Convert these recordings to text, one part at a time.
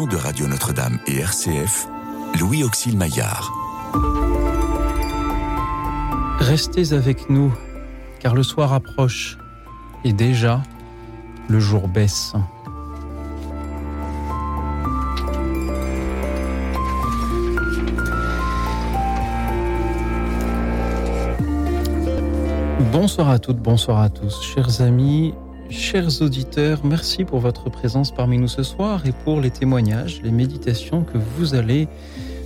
de Radio Notre-Dame et RCF, Louis Auxil Maillard. Restez avec nous, car le soir approche et déjà le jour baisse. Bonsoir à toutes, bonsoir à tous, chers amis, chers auditeurs, merci pour votre présence parmi nous ce soir et pour les témoignages, les méditations que vous allez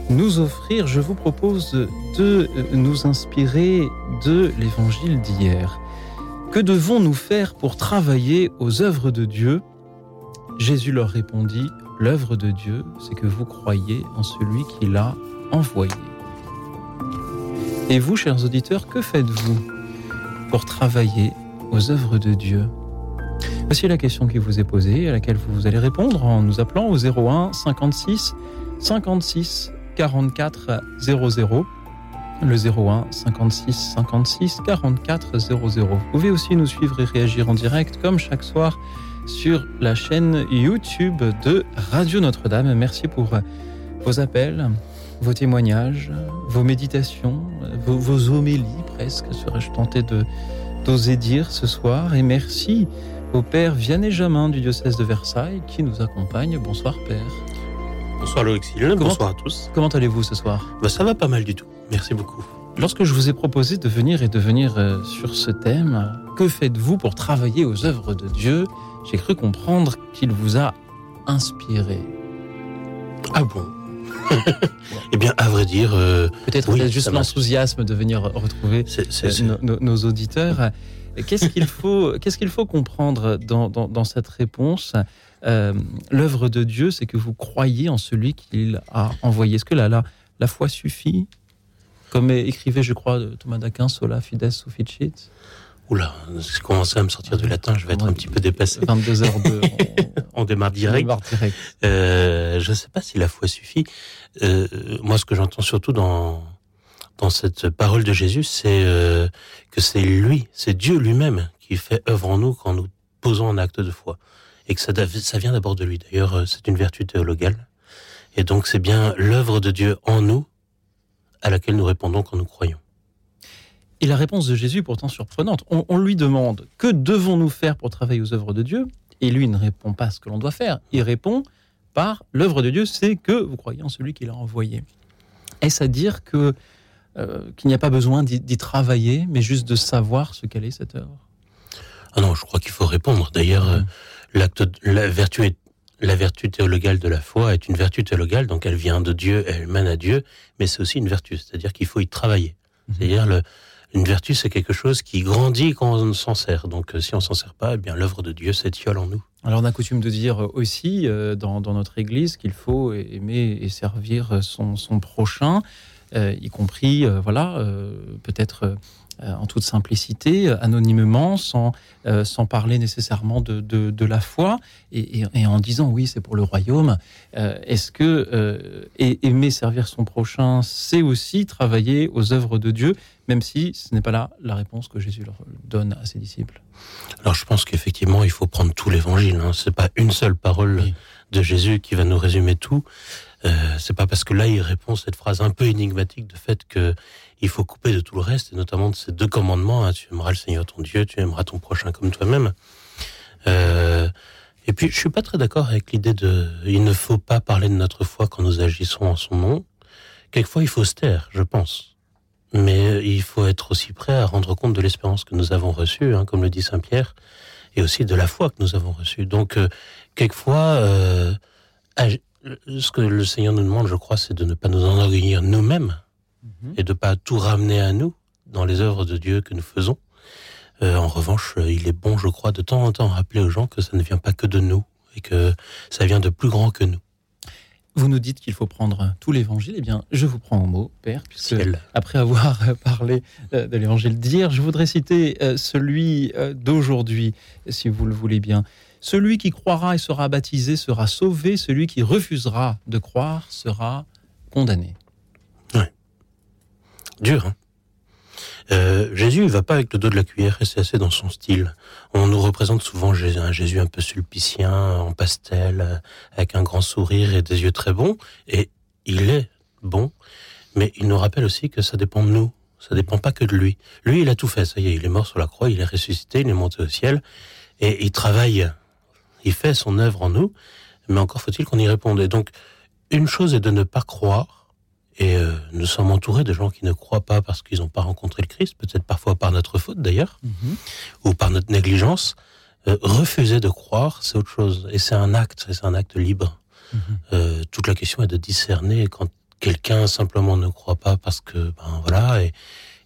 nous offrir. Je vous propose de nous inspirer de l'évangile d'hier. Que devons-nous faire pour travailler aux œuvres de Dieu? Jésus leur répondit, l'œuvre de Dieu, c'est que vous croyez en celui qui l'a envoyé. Et vous, chers auditeurs, que faites-vous pour travailler aux œuvres de Dieu? Voici la question qui vous est posée, à laquelle vous allez répondre en nous appelant au 01 56 56 44 00. Le 01 56 56 44 00. Vous pouvez aussi nous suivre et réagir en direct, comme chaque soir, sur la chaîne YouTube de Radio Notre-Dame. Merci pour vos appels, vos témoignages, vos méditations, vos, homélies presque, serais-je tenté d'oser dire ce soir. Et merci au Père Vianney Jamin du diocèse de Versailles qui nous accompagne. Bonsoir Père. Bonsoir Loïc bonsoir à tous. Comment allez-vous ce soir? Bah, Ça va pas mal du tout, merci beaucoup. Lorsque je vous ai proposé de venir et de venir euh, sur ce thème, que faites-vous pour travailler aux œuvres de Dieu? J'ai cru comprendre qu'il vous a inspiré. Ah bon? Eh bien, à vrai dire, euh, peut-être oui, juste l'enthousiasme de venir retrouver euh, nos, nos, auditeurs. Qu'est-ce qu'il faut, qu'est-ce qu'il faut comprendre dans, dans, dans cette réponse? Euh, L'œuvre de Dieu, c'est que vous croyez en celui qu'il a envoyé. Est-ce que la, la, la foi suffit? Comme écrivait, je crois, Thomas d'Aquin, sola fides sufficit. Oula, c'est commencé à me sortir du latin, je vais être un petit peu dépassé. 22 heures de... on, démarre direct. Euh, je ne sais pas si la foi suffit. Euh, moi, ce que j'entends surtout dans dans cette parole de Jésus, c'est euh, que c'est lui, c'est Dieu lui-même qui fait œuvre en nous quand nous posons un acte de foi. Et que ça, vient d'abord de lui. D'ailleurs, euh, c'est une vertu théologale. Et donc, c'est bien l'œuvre de Dieu en nous à laquelle nous répondons quand nous croyons. Et la réponse de Jésus est pourtant surprenante. On, on lui demande que devons-nous faire pour travailler aux œuvres de Dieu? Et lui ne répond pas ce que l'on doit faire. Il répond par l'œuvre de Dieu, c'est que vous croyez en celui qui l'a envoyé. Est-ce à dire que euh, qu'il n'y a pas besoin d'y travailler, mais juste de savoir ce qu'elle est cette œuvre Ah non, je crois qu'il faut répondre. D'ailleurs, euh, l'acte, la vertu est la vertu théologale de la foi est une vertu théologale, donc elle vient de Dieu, elle mène à Dieu, mais c'est aussi une vertu, c'est-à-dire qu'il faut y travailler. Mhm. C'est-à-dire une vertu, c'est quelque chose qui grandit quand on s'en sert. Donc euh, si on s'en sert pas, eh bien l'œuvre de Dieu s'étiole en nous. Alors on a coutume de dire aussi dans, dans, notre Église qu'il faut aimer et servir son, son prochain. Euh, y compris, euh, voilà, euh, peut-être en toute simplicité, anonymement, sans, sans parler nécessairement de, de, la foi, et, et, en disant oui, c'est pour le royaume. Est-ce que aimer servir son prochain, c'est aussi travailler aux œuvres de Dieu, même si ce n'est pas là la réponse que Jésus leur donne à ses disciples? Alors je pense qu'effectivement, il faut prendre tout l'évangile. Hein. C'est pas une seule parole de Jésus qui va nous résumer tout. Euh, c'est pas parce que là il répond cette phrase un peu énigmatique de fait que il faut couper de tout le reste, et notamment de ces deux commandements. Hein, tu aimeras le Seigneur ton Dieu, tu aimeras ton prochain comme toi-même. Euh, et puis je suis pas très d'accord avec l'idée de il ne faut pas parler de notre foi quand nous agissons en son nom. Quelquefois il faut se taire, je pense. Mais il faut être aussi prêt à rendre compte de l'espérance que nous avons reçue, hein, comme le dit Saint Pierre, et aussi de la foi que nous avons reçue. Donc euh, quelquefois ce que le Seigneur nous demande, je crois, c'est de ne pas nous enorgueillir nous-mêmes mhm. et de pas tout ramener à nous dans les œuvres de Dieu que nous faisons. Euh, en revanche, il est bon, je crois, de temps en temps rappeler aux gens que ça ne vient pas que de nous et que ça vient de plus grand que nous. Vous nous dites qu'il faut prendre tout l'évangile. Eh bien, je vous prends en mot, Père, puisque après avoir parlé euh, de l'évangile d'hier, je voudrais citer euh, celui d'aujourd'hui, si vous le voulez bien. Celui qui croira et sera baptisé sera sauvé, celui qui refusera de croire sera condamné. Ouais. Dur, hein Euh, Jésus, il va pas avec le dos de la cuillère et c'est assez dans son style. On nous représente souvent Jésus, un Jésus un peu sulpicien, en pastel, euh, avec un grand sourire et des yeux très bons. Et il est bon, mais il nous rappelle aussi que ça dépend de nous. Ça dépend pas que de lui. Lui, il a tout fait. Ça y est, il est mort sur la croix, il est ressuscité, il est monté au ciel et il travaille. Il fait son œuvre en nous, mais encore faut-il qu'on y réponde. Et donc, une chose est de ne pas croire, et euh, nous sommes entourés de gens qui ne croient pas parce qu'ils n'ont pas rencontré le Christ, peut-être parfois par notre faute d'ailleurs, Mhm. ou par notre négligence. Euh, refuser de croire, c'est autre chose. Et c'est un acte, c'est un acte libre. Mhm. Euh, toute la question est de discerner quand quelqu'un simplement ne croit pas parce que, ben voilà, et,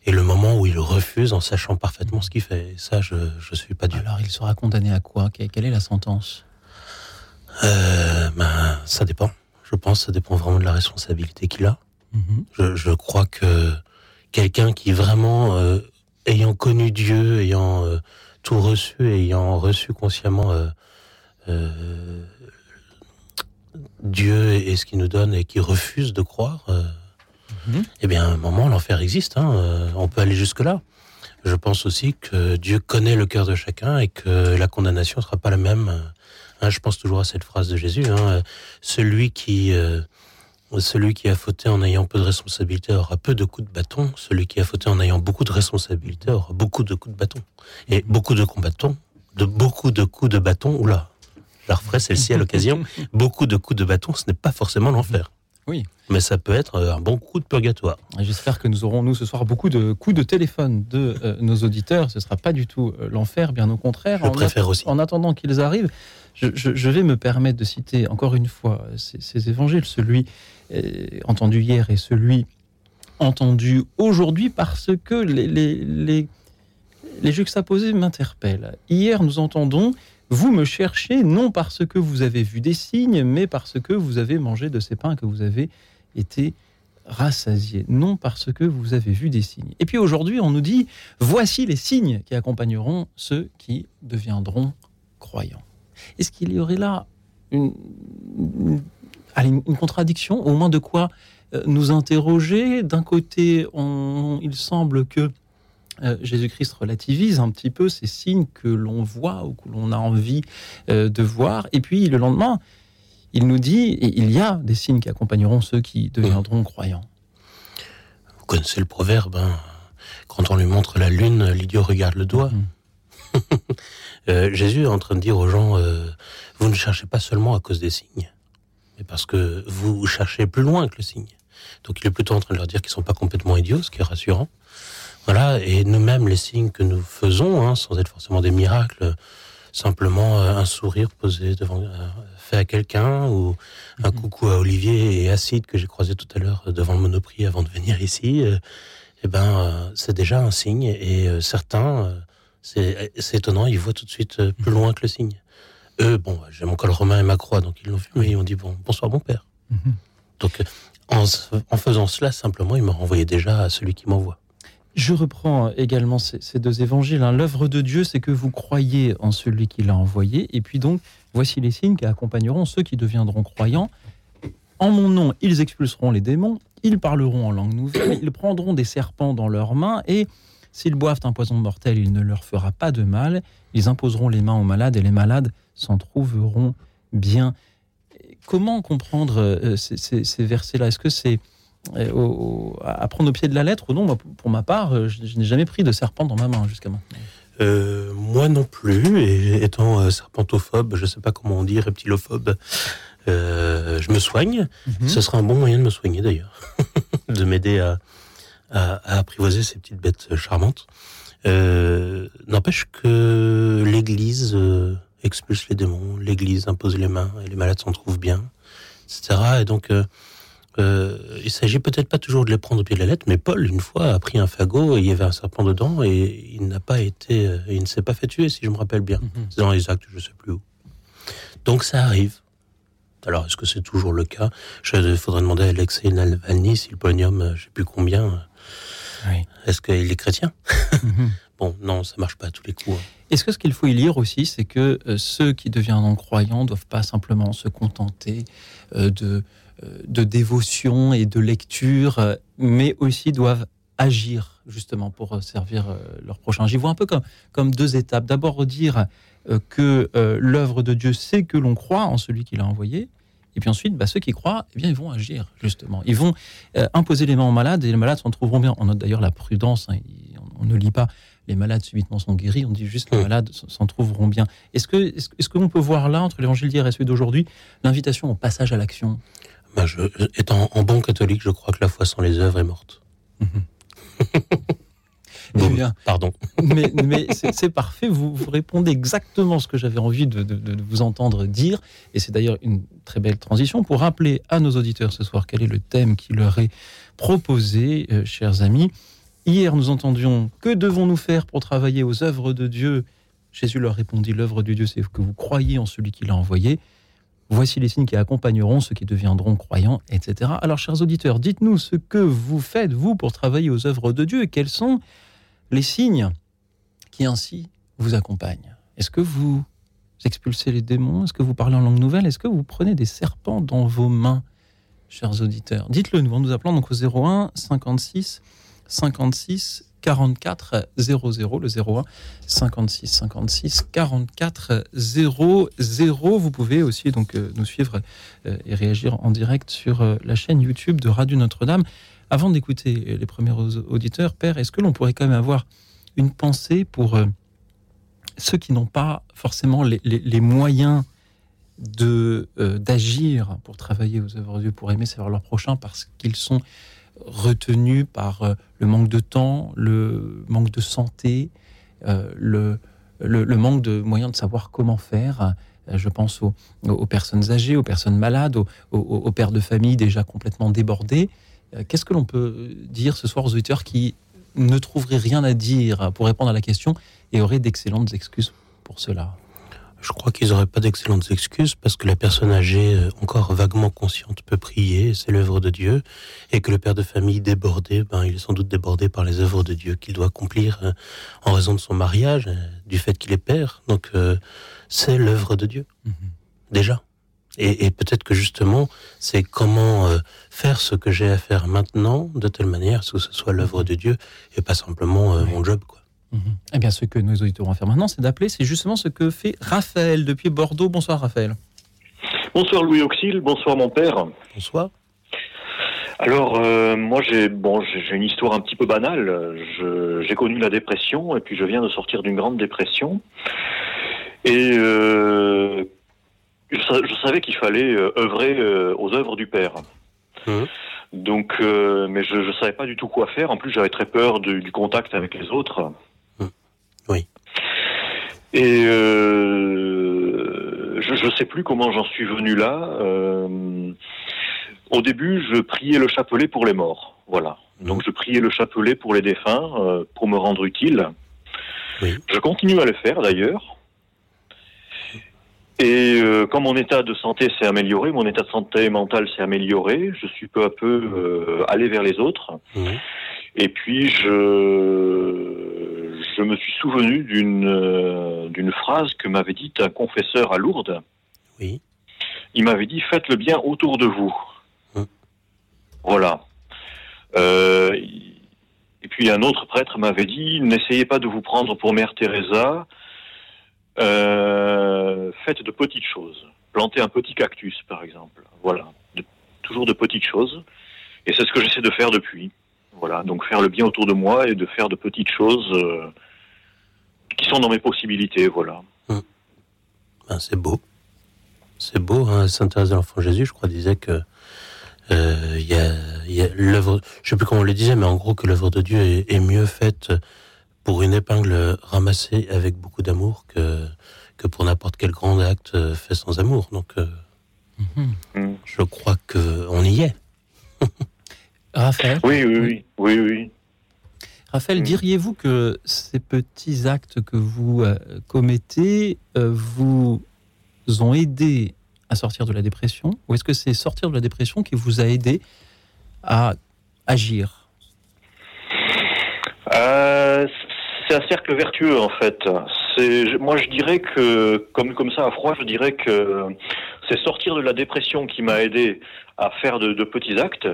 et le moment où il refuse en sachant parfaitement ce qu'il fait. Et ça, je ne suis pas Dieu. Alors, il sera condamné à quoi? Que- Quelle est la sentence? Euh, ben, ça dépend. Je pense que ça dépend vraiment de la responsabilité qu'il a. Mhm. Je, je crois que quelqu'un qui vraiment, euh, ayant connu Dieu, ayant euh, tout reçu, ayant reçu consciemment Dieu et ce qu'il nous donne et qui refuse de croire, eh bien, à un moment, l'enfer existe. Hein, euh, on peut aller jusque-là. Je pense aussi que Dieu connaît le cœur de chacun et que la condamnation ne sera pas la même. Hein, je pense toujours à cette phrase de Jésus. Hein, euh, celui qui euh, celui qui a fauté en ayant peu de responsabilité aura peu de coups de bâton. Celui qui a fauté en ayant beaucoup de responsabilité aura beaucoup de coups de bâton. Et beaucoup de coups de beaucoup de coups de bâton. Oula, je la referai celle-ci à l'occasion. beaucoup de coups de bâton, ce n'est pas forcément l'enfer. Oui. Mais ça peut être euh, un bon coup de purgatoire. J'espère que nous aurons, nous, ce soir, beaucoup de coups de téléphone de euh, nos auditeurs. Ce ne sera pas du tout euh, l'enfer, bien au contraire. Je En préfère aussi. En attendant qu'ils arrivent, je, je- je vais me permettre de citer encore une fois ces, ces évangiles, celui euh, entendu hier et celui entendu aujourd'hui, parce que les, les, les, les juxtaposés m'interpellent. Hier, nous entendons Vous me cherchez non parce que vous avez vu des signes, mais parce que vous avez mangé de ces pains que vous avez été rassasiés, non parce que vous avez vu des signes. Et puis aujourd'hui, on nous dit Voici les signes qui accompagneront ceux qui deviendront croyants. Est-ce qu'il y aurait là une, contradiction, au moins de quoi euh, nous interroger? D'un côté, il semble que euh, Jésus-Christ relativise un petit peu ces signes que l'on voit ou que l'on a envie euh, de voir, et puis le lendemain, il nous dit, et il y a des signes qui accompagneront ceux qui deviendront croyants. Vous connaissez le proverbe, hein, quand on lui montre la lune, l'idiot regarde le doigt. Mhm. Euh, Jésus est en train de dire aux gens, vous ne cherchez pas seulement à cause des signes, mais parce que vous cherchez plus loin que le signe. Donc il est plutôt en train de leur dire qu'ils sont pas complètement idiots, ce qui est rassurant. Voilà, et nous-mêmes, les signes que nous faisons, hein, sans être forcément des miracles, simplement euh, un sourire posé devant, euh, fait à quelqu'un, ou un Mhm. coucou à Olivier et Acide que j'ai croisé tout à l'heure euh, devant le Monoprix avant de venir ici, eh ben, c'est déjà un signe. Et certains, c'est étonnant, ils voient tout de suite plus loin que le signe. Eux, bon, j'ai mon col romain et ma croix, donc ils l'ont vu, mais ils ont dit bon, bonsoir mon père. Mhm. Donc, en, en faisant cela, simplement, il m'a renvoyé déjà à celui qui m'envoie. Je reprends également ces, deux évangiles. hein. L'œuvre de Dieu, c'est que vous croyez en celui qui l'a envoyé. Et puis donc, voici les signes qui accompagneront ceux qui deviendront croyants. En mon nom, ils expulseront les démons, ils parleront en langue nouvelle, ils prendront des serpents dans leurs mains, et s'ils boivent un poison mortel, il ne leur fera pas de mal. Ils imposeront les mains aux malades, et les malades s'en trouveront bien. Comment comprendre euh, ces, ces- versets-là? Est-ce que c'est au- au- à prendre au pied de la lettre ou non Moi, pour ma part, euh, je, je n'ai jamais pris de serpent dans ma main jusqu'à maintenant. Euh, moi non plus, et étant euh, serpentophobe, je sais pas comment on dit, reptilophobe, euh, je me soigne. Mhm. Ce sera un bon moyen de me soigner d'ailleurs, de m'aider à, à, à apprivoiser ces petites bêtes charmantes. Euh, N'empêche que l'Église euh, expulse les démons, l'Église impose les mains et les malades s'en trouvent bien, etc. Et donc, euh, il s'agit peut-être pas toujours de les prendre au pied de la lettre, mais Paul, une fois, a pris un fagot et il y avait un serpent dedans et il n'a pas été, euh, il ne s'est pas fait tuer, si je me rappelle bien. Mhm. C'est dans les actes, je sais plus où. Donc ça arrive. Alors, est-ce que c'est toujours le cas? Il faudrait demander à Alexei Navalny si le polonium, je sais plus combien, Oui. est-ce qu'il est chrétien? Mhm. Bon, non, ça marche pas à tous les coups. hein. Est-ce que ce qu'il faut y lire aussi, c'est que euh, ceux qui deviendront croyants doivent pas simplement se contenter euh, de, de dévotion et de lecture, euh, mais aussi doivent agir justement pour servir leur prochain J'y vois un peu comme, comme deux étapes. D'abord dire que l'œuvre de Dieu, c'est que l'on croit en celui qui l'a envoyé. Et puis ensuite, bah, ceux qui croient, eh bien, ils vont agir, justement. Ils vont imposer les mains aux malades et les malades s'en trouveront bien. On note d'ailleurs la prudence. Hein. on, ne lit pas les malades subitement sont guéris, on dit juste les malades s'en trouveront bien. Est-ce que est-ce, qu'on peut voir là, entre l'évangile d'hier et celui d'aujourd'hui, l'invitation au passage à l'action? Bah, je, Étant en bon catholique, je crois que la foi sans les œuvres est morte. Mhm. Bien, pardon. Mais, mais c'est, parfait, vous, vous, répondez exactement ce que j'avais envie de, de, vous entendre dire. Et c'est d'ailleurs une très belle transition pour rappeler à nos auditeurs ce soir quel est le thème qui leur est proposé, euh, chers amis. Hier, nous entendions Que devons-nous faire pour travailler aux œuvres de Dieu? Jésus leur répondit L'œuvre de Dieu, c'est que vous croyez en celui qui l'a envoyé. Voici les signes qui accompagneront ceux qui deviendront croyants, etc. Alors, chers auditeurs, dites-nous ce que vous faites, vous, pour travailler aux œuvres de Dieu et quels sont les signes qui ainsi vous accompagnent. Est-ce que vous expulsez les démons? Est-ce que vous parlez en langue nouvelle? Est-ce que vous prenez des serpents dans vos mains, chers auditeurs? Dites-le nous en nous appelant donc au 01 56 56 44 00, le 01 56 56 44 00. Vous pouvez aussi donc euh, nous suivre euh, et réagir en direct sur euh, la chaîne YouTube de Radio Notre-Dame. Avant d'écouter les premiers auditeurs, Père, est-ce que l'on pourrait quand même avoir une pensée pour ceux qui n'ont pas forcément les, moyens de d'agir pour travailler aux œuvres de Dieu, pour aimer savoir leur prochain, parce qu'ils sont retenu par euh, le manque de temps, le manque de santé, euh, le, le, manque de moyens de savoir comment faire. Euh, je pense aux, aux, personnes âgées, aux personnes malades, aux, aux, pères de famille déjà complètement débordés. Qu'est-ce que l'on peut dire ce soir aux auditeurs qui ne trouveraient rien à dire pour répondre à la question et auraient d'excellentes excuses pour cela? Je crois qu'ils n'auraient pas d'excellentes excuses parce que la personne âgée, euh, encore vaguement consciente, peut prier, c'est l'œuvre de Dieu, et que le père de famille débordé, ben, il est sans doute débordé par les œuvres de Dieu qu'il doit accomplir euh, en raison de son mariage, euh, du fait qu'il est père. Donc, c'est l'œuvre de Dieu, mhm. déjà. Et, et peut-être que justement, c'est comment faire ce que j'ai à faire maintenant de telle manière que ce soit l'œuvre de Dieu et pas simplement mon job, quoi. Eh bien, ce que nos auditeurs vont faire maintenant, c'est d'appeler. C'est justement ce que fait Raphaël depuis Bordeaux. Bonsoir, Raphaël. Bonsoir, Louis Auxil. Bonsoir, mon père. Bonsoir. Alors, euh, moi, j'ai bon, j'ai une histoire un petit peu banale. J'ai connu la dépression et puis je viens de sortir d'une grande dépression. Et euh, je, savais qu'il fallait euh, œuvrer aux œuvres du Père. Mmh. Donc, mais je ne savais pas du tout quoi faire. En plus, j'avais très peur du contact avec les autres. Et euh, je ne sais plus comment j'en suis venu là. Euh, au début, je priais le chapelet pour les morts. Voilà. Donc je priais le chapelet pour les défunts, euh, pour me rendre utile. Je continue à le faire d'ailleurs. Et quand mon état de santé s'est amélioré, mon état de santé mentale s'est amélioré, je suis peu à peu allé vers les autres. Et puis je je me suis souvenu d'une euh, d'une phrase que m'avait dite un confesseur à Lourdes. Oui. Il m'avait dit faites le bien autour de vous. Hum. Voilà. Euh, et puis un autre prêtre m'avait dit n'essayez pas de vous prendre pour Mère Teresa. Euh, faites de petites choses. Plantez un petit cactus, par exemple. Voilà. toujours de petites choses. Et c'est ce que j'essaie de faire depuis. Voilà, donc faire le bien autour de moi et de faire de petites choses qui sont dans mes possibilités, voilà. Hum. Ben, c'est beau. C'est beau, hein. Sainte Thérèse de l'Enfant Jésus, je crois, disait que euh, il y a, l'œuvre, je sais plus comment on le disait, mais en gros que l'œuvre de Dieu est, mieux faite pour une épingle ramassée avec beaucoup d'amour que, que pour n'importe quel grand acte fait sans amour. Donc, euh, hum. je crois que on y est. Raphaël Oui, oui, oui, oui, oui. Raphaël, diriez-vous que ces petits actes que vous euh, commettez euh, vous ont aidé à sortir de la dépression Ou est-ce que c'est sortir de la dépression qui vous a aidé à agir? Euh, C'est un cercle vertueux en fait. Moi je dirais que, comme, comme ça à froid, je dirais que c'est sortir de la dépression qui m'a aidé à faire de petits actes.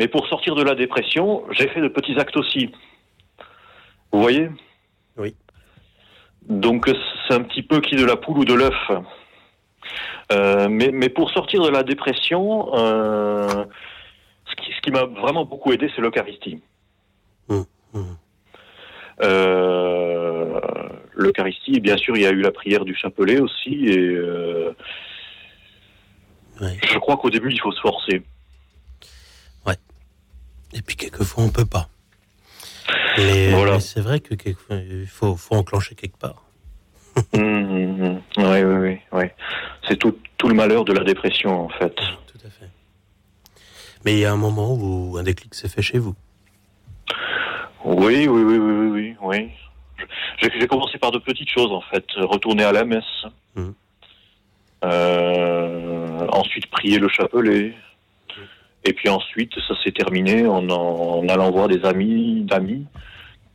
Mais pour sortir de la dépression, j'ai fait de petits actes aussi. Vous voyez? Oui. Donc c'est un petit peu qui de la poule ou de l'œuf. Euh, mais, mais, pour sortir de la dépression, euh, ce qui, ce qui m'a vraiment beaucoup aidé, c'est l'Eucharistie. Mmh, mmh. Euh, L'Eucharistie, bien sûr, il y a eu la prière du chapelet aussi, et je crois qu'au début, il faut se forcer. Et puis quelquefois on peut pas. Mais, Voilà. mais c'est vrai que il faut, faut enclencher quelque part. Hum, hum, hum. Oui, oui, oui, oui. C'est tout, tout le malheur de la dépression, en fait. Tout à fait. Mais il y a un moment où un déclic s'est fait chez vous. Oui, oui, oui, oui, oui, oui. J'ai commencé par de petites choses, en fait. Retourner à la messe. Mhm. Euh, ensuite, prier le chapelet. Et puis ensuite, ça s'est terminé en, en allant voir des amis, d'amis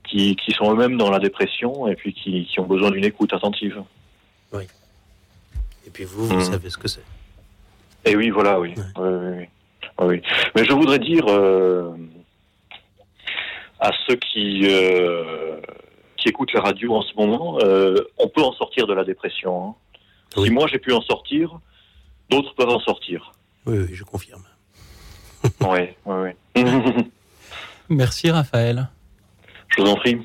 qui, qui sont eux-mêmes dans la dépression et puis qui, qui ont besoin d'une écoute attentive. Et puis vous, vous Mhm. savez ce que c'est. Et oui, voilà, oui. Ouais. Oui, oui, oui. Oui, oui. Mais je voudrais dire euh, à ceux qui, euh, qui écoutent la radio en ce moment, euh, on peut en sortir de la dépression. hein. Oui. Si moi j'ai pu en sortir, d'autres peuvent en sortir. Oui, oui, je confirme. Oui, oui, oui. Merci Raphaël. je vous en prie,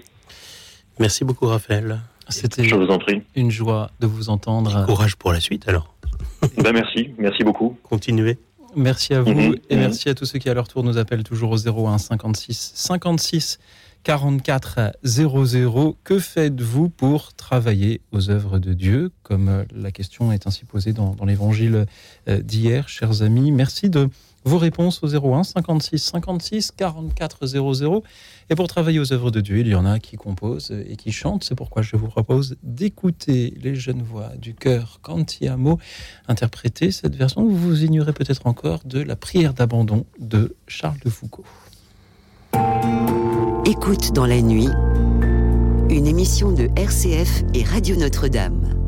Merci beaucoup Raphaël. C'était je vous en prie. une joie de vous entendre. Courage pour la suite alors. Ben merci, merci beaucoup. Continuez. Merci à vous Mhm, et mhm. merci à tous ceux qui à leur tour nous appellent toujours au 01 56 56 44 00. Que faites-vous pour travailler aux œuvres de Dieu Comme la question est ainsi posée dans, dans l'évangile euh, d'hier, chers amis? Merci de vos réponses au 01 56 56 44 00. Et pour travailler aux œuvres de Dieu, il y en a qui composent et qui chantent. C'est pourquoi je vous propose d'écouter les jeunes voix du chœur Cantiamo interpréter cette version que vous ignorez peut-être encore de la prière d'abandon de Charles de Foucault. Écoute dans la nuit, une émission de RCF et Radio Notre-Dame.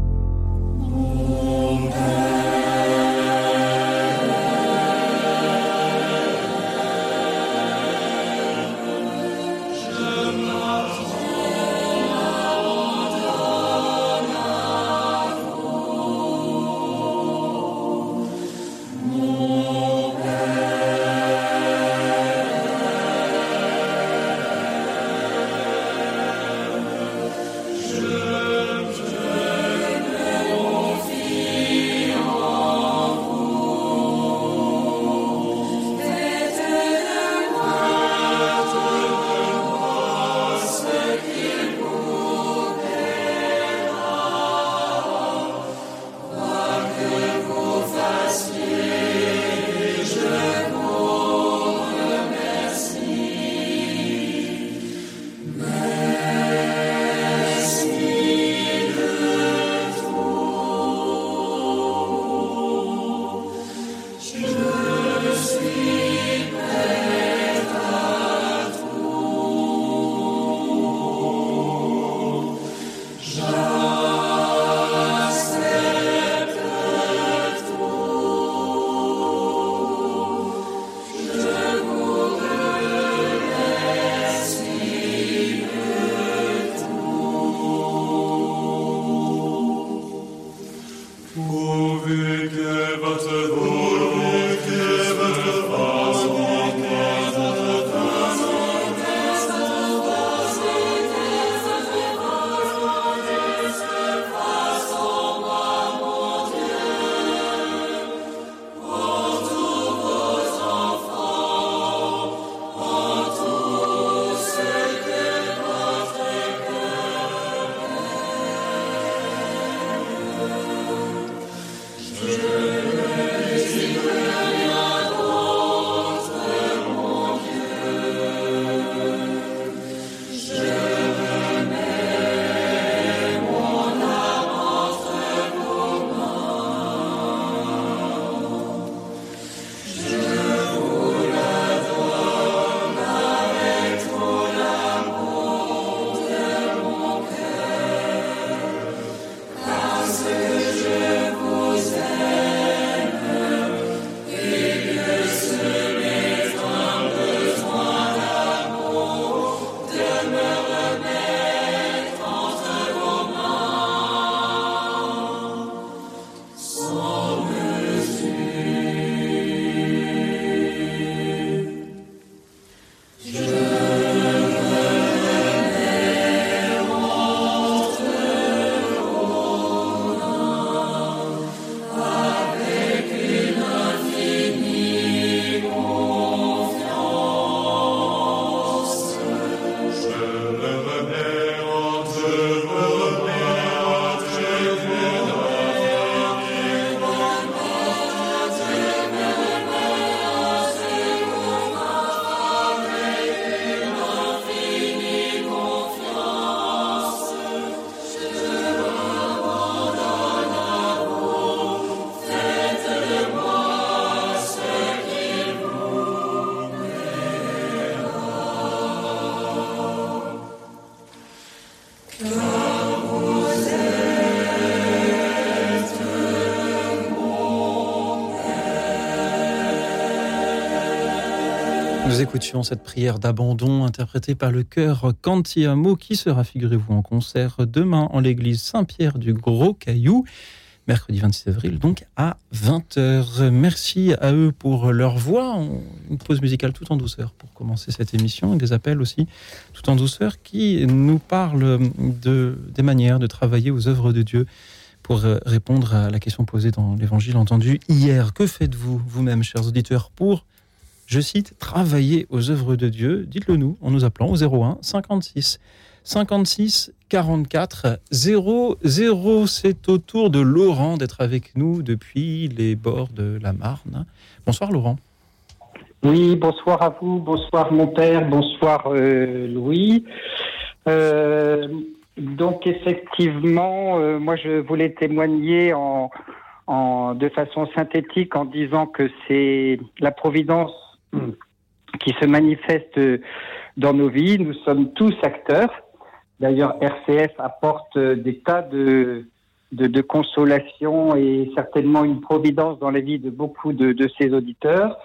Cette prière d'abandon interprétée par le chœur Cantiamo qui sera, figurez-vous, en concert demain en l'église Saint-Pierre du Gros Caillou, mercredi 26 avril, donc à 20h. Merci à eux pour leur voix. Une pause musicale tout en douceur pour commencer cette émission et des appels aussi tout en douceur qui nous parlent de, des manières de travailler aux œuvres de Dieu pour répondre à la question posée dans l'évangile entendu hier. Que faites-vous vous-même, chers auditeurs, pour je cite, travailler aux œuvres de Dieu, dites-le nous en nous appelant au 01 56 56 44 00. C'est au tour de Laurent d'être avec nous depuis les bords de la Marne. Bonsoir Laurent. Oui, bonsoir à vous, bonsoir mon père, bonsoir euh, Louis. Euh, donc effectivement, euh, moi je voulais témoigner en, en, de façon synthétique en disant que c'est la providence qui se manifeste dans nos vies. Nous sommes tous acteurs. D'ailleurs, RCF apporte des tas de, de, consolation et certainement une providence dans la vie de beaucoup de, de ses auditeurs.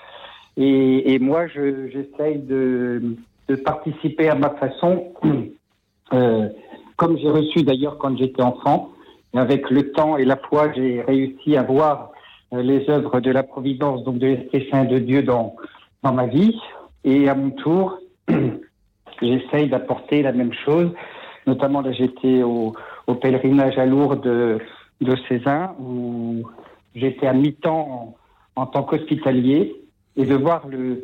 Et, moi, j'essaye de, de, participer à ma façon, euh, comme j'ai reçu d'ailleurs quand j'étais enfant. Avec le temps et la foi, j'ai réussi à voir les œuvres de la providence, donc de l'Esprit Saint de Dieu dans, dans ma vie. Et à mon tour, j'essaye d'apporter la même chose. Notamment, là, j'étais au, pèlerinage à Lourdes de, de Cézanne, où j'étais à mi-temps en, tant qu'hospitalier, et de voir le,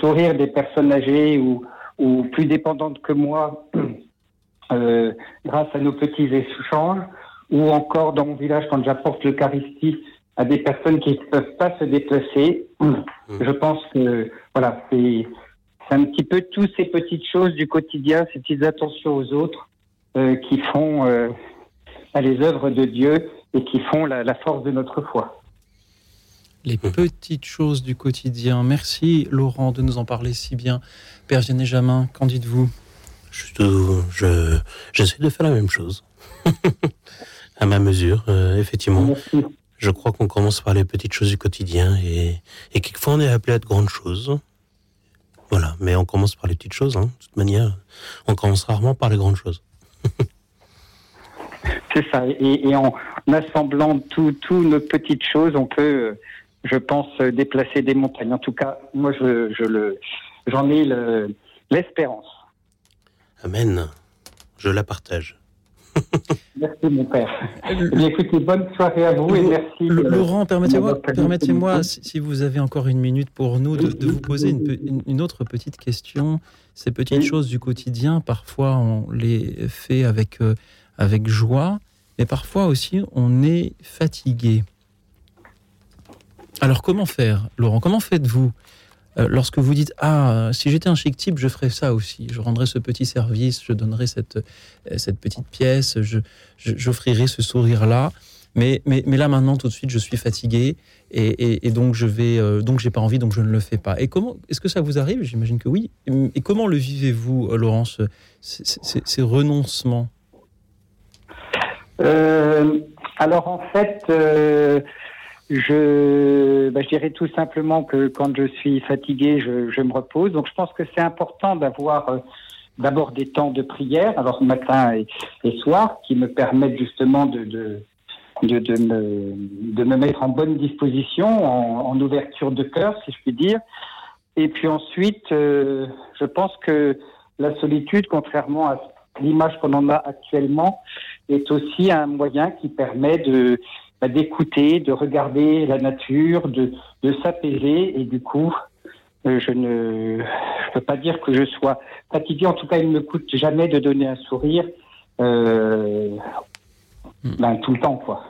sourire des personnes âgées ou, ou plus dépendantes que moi, euh, grâce à nos petits échanges, ou encore dans mon village, quand j'apporte l'Eucharistie, à des personnes qui ne peuvent pas se déplacer. Mmh. Je pense que voilà, c'est un petit peu toutes ces petites choses du quotidien, ces petites attentions aux autres euh, qui font euh, les œuvres de Dieu et qui font la, la force de notre foi. Les petites choses du quotidien. Merci Laurent de nous en parler si bien. Père Jamin, qu'en dites-vous? Je, J'essaie de faire la même chose. à ma mesure, euh, effectivement. Merci je crois qu'on commence par les petites choses du quotidien et, et quelquefois on est appelé à de grandes choses. Voilà, mais on commence par les petites choses. Hein. De toute manière, on commence rarement par les grandes choses. C'est ça. Et, en assemblant toutes nos petites choses, on peut, je pense, déplacer des montagnes. En tout cas, moi, je, je le, j'en ai l'espérance. Amen. Je la partage. Merci mon père. Eh écoutez, bonne soirée à vous et merci. Laurent, permettez-moi, permettez-moi, si vous avez encore une minute pour nous, de, vous poser une, une, autre petite question. Ces petites choses du quotidien, parfois on les fait avec, euh, avec joie, mais parfois aussi on est fatigué. Alors comment faire, Laurent? Comment faites-vous? Euh, lorsque vous dites ah si j'étais un chic type je ferais ça aussi. Je rendrais ce petit service je donnerais cette euh, cette petite pièce je j'offrirais ce sourire là mais, mais, mais là maintenant tout de suite je suis fatigué et, et, donc je vais euh, donc j'ai pas envie donc je ne le fais pas. Et comment est-ce que ça vous arrive? J'imagine que oui. Et, comment le vivez-vous Laurence ces, renoncements? Alors en fait je, bah, je dirais tout simplement que quand je suis fatigué, je, me repose. Donc je pense que c'est important d'avoir euh, d'abord des temps de prière, alors matin et, et, soir, qui me permettent justement de, de, de, me, de me mettre en bonne disposition, en, ouverture de cœur, si je puis dire. Et puis ensuite, euh, je pense que la solitude, contrairement à l'image qu'on en a actuellement, est aussi un moyen qui permet de d'écouter, de regarder la nature, de, de s'apaiser. Et du coup, euh, je ne peux pas dire que je sois fatigué. En tout cas, il ne me coûte jamais de donner un sourire euh, hmm. ben, tout le temps. quoi.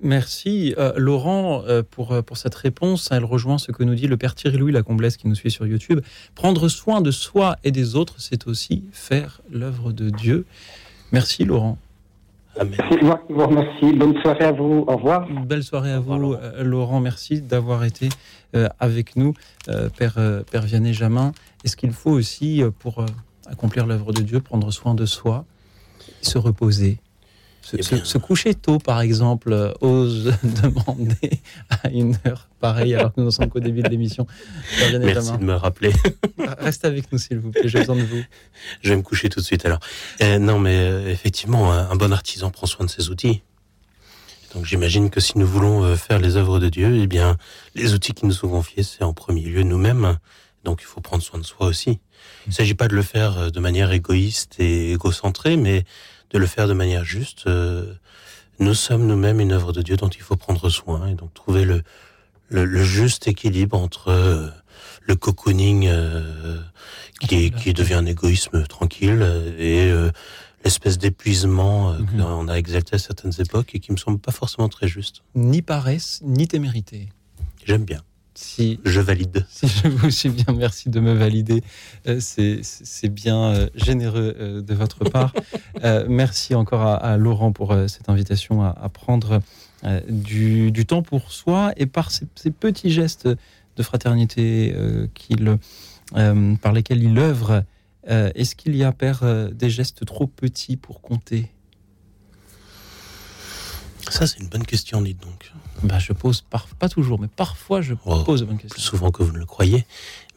Merci euh, Laurent pour, pour cette réponse. Elle rejoint ce que nous dit le père Thierry Louis Lacomblesse qui nous suit sur YouTube. Prendre soin de soi et des autres, c'est aussi faire l'œuvre de Dieu. Merci Laurent. C'est moi qui vous remercie. Bonne soirée à vous. Au revoir. belle soirée à vous, euh, Laurent. Merci d'avoir été euh, avec nous, euh, Père, Père Vianney Jamin. Est-ce qu'il faut aussi, pour accomplir l'œuvre de Dieu, prendre soin de soi, se reposer? Se, Eh se- bien- se coucher tôt, par exemple, euh, ose demander à une heure pareille alors que nous ne sommes qu'au début de l'émission. Merci de me rappeler. Reste avec nous, s'il vous plaît. J'ai besoin de vous. Je vais me coucher tout de suite alors. Euh, non, mais euh, effectivement, un, un bon artisan prend soin de ses outils. Donc j'imagine que si nous voulons faire les œuvres de Dieu, eh bien, les outils qui nous sont confiés, c'est en premier lieu nous-mêmes. Donc il faut prendre soin de soi aussi. Il ne s'agit pas de le faire de manière égoïste et égocentrée, mais de le faire de manière juste. Euh, Nous sommes nous-mêmes une œuvre de Dieu dont il faut prendre soin et donc trouver le, le, le juste équilibre entre euh, le cocooning euh, qui, qui devient un égoïsme tranquille et l'espèce d'épuisement Mhm. qu'on a exalté à certaines époques et qui me semble pas forcément très juste. Ni paresse, ni témérité. J'aime bien, Si, je valide. si je vous suis bien, merci de me valider. Euh, C'est bien euh, généreux euh, de votre part. Euh, merci encore à, à Laurent pour cette invitation à, à prendre euh, du, du temps pour soi et par ces, ces petits gestes de fraternité euh, qu'il, par lesquels il œuvre. Est-ce qu'il y a, Père, des gestes trop petits pour compter? Ça, c'est une bonne question, dites donc. Bah, Je pose, par- pas toujours, mais parfois je Oh, pose de bonnes Plus questions. souvent que vous ne le croyez.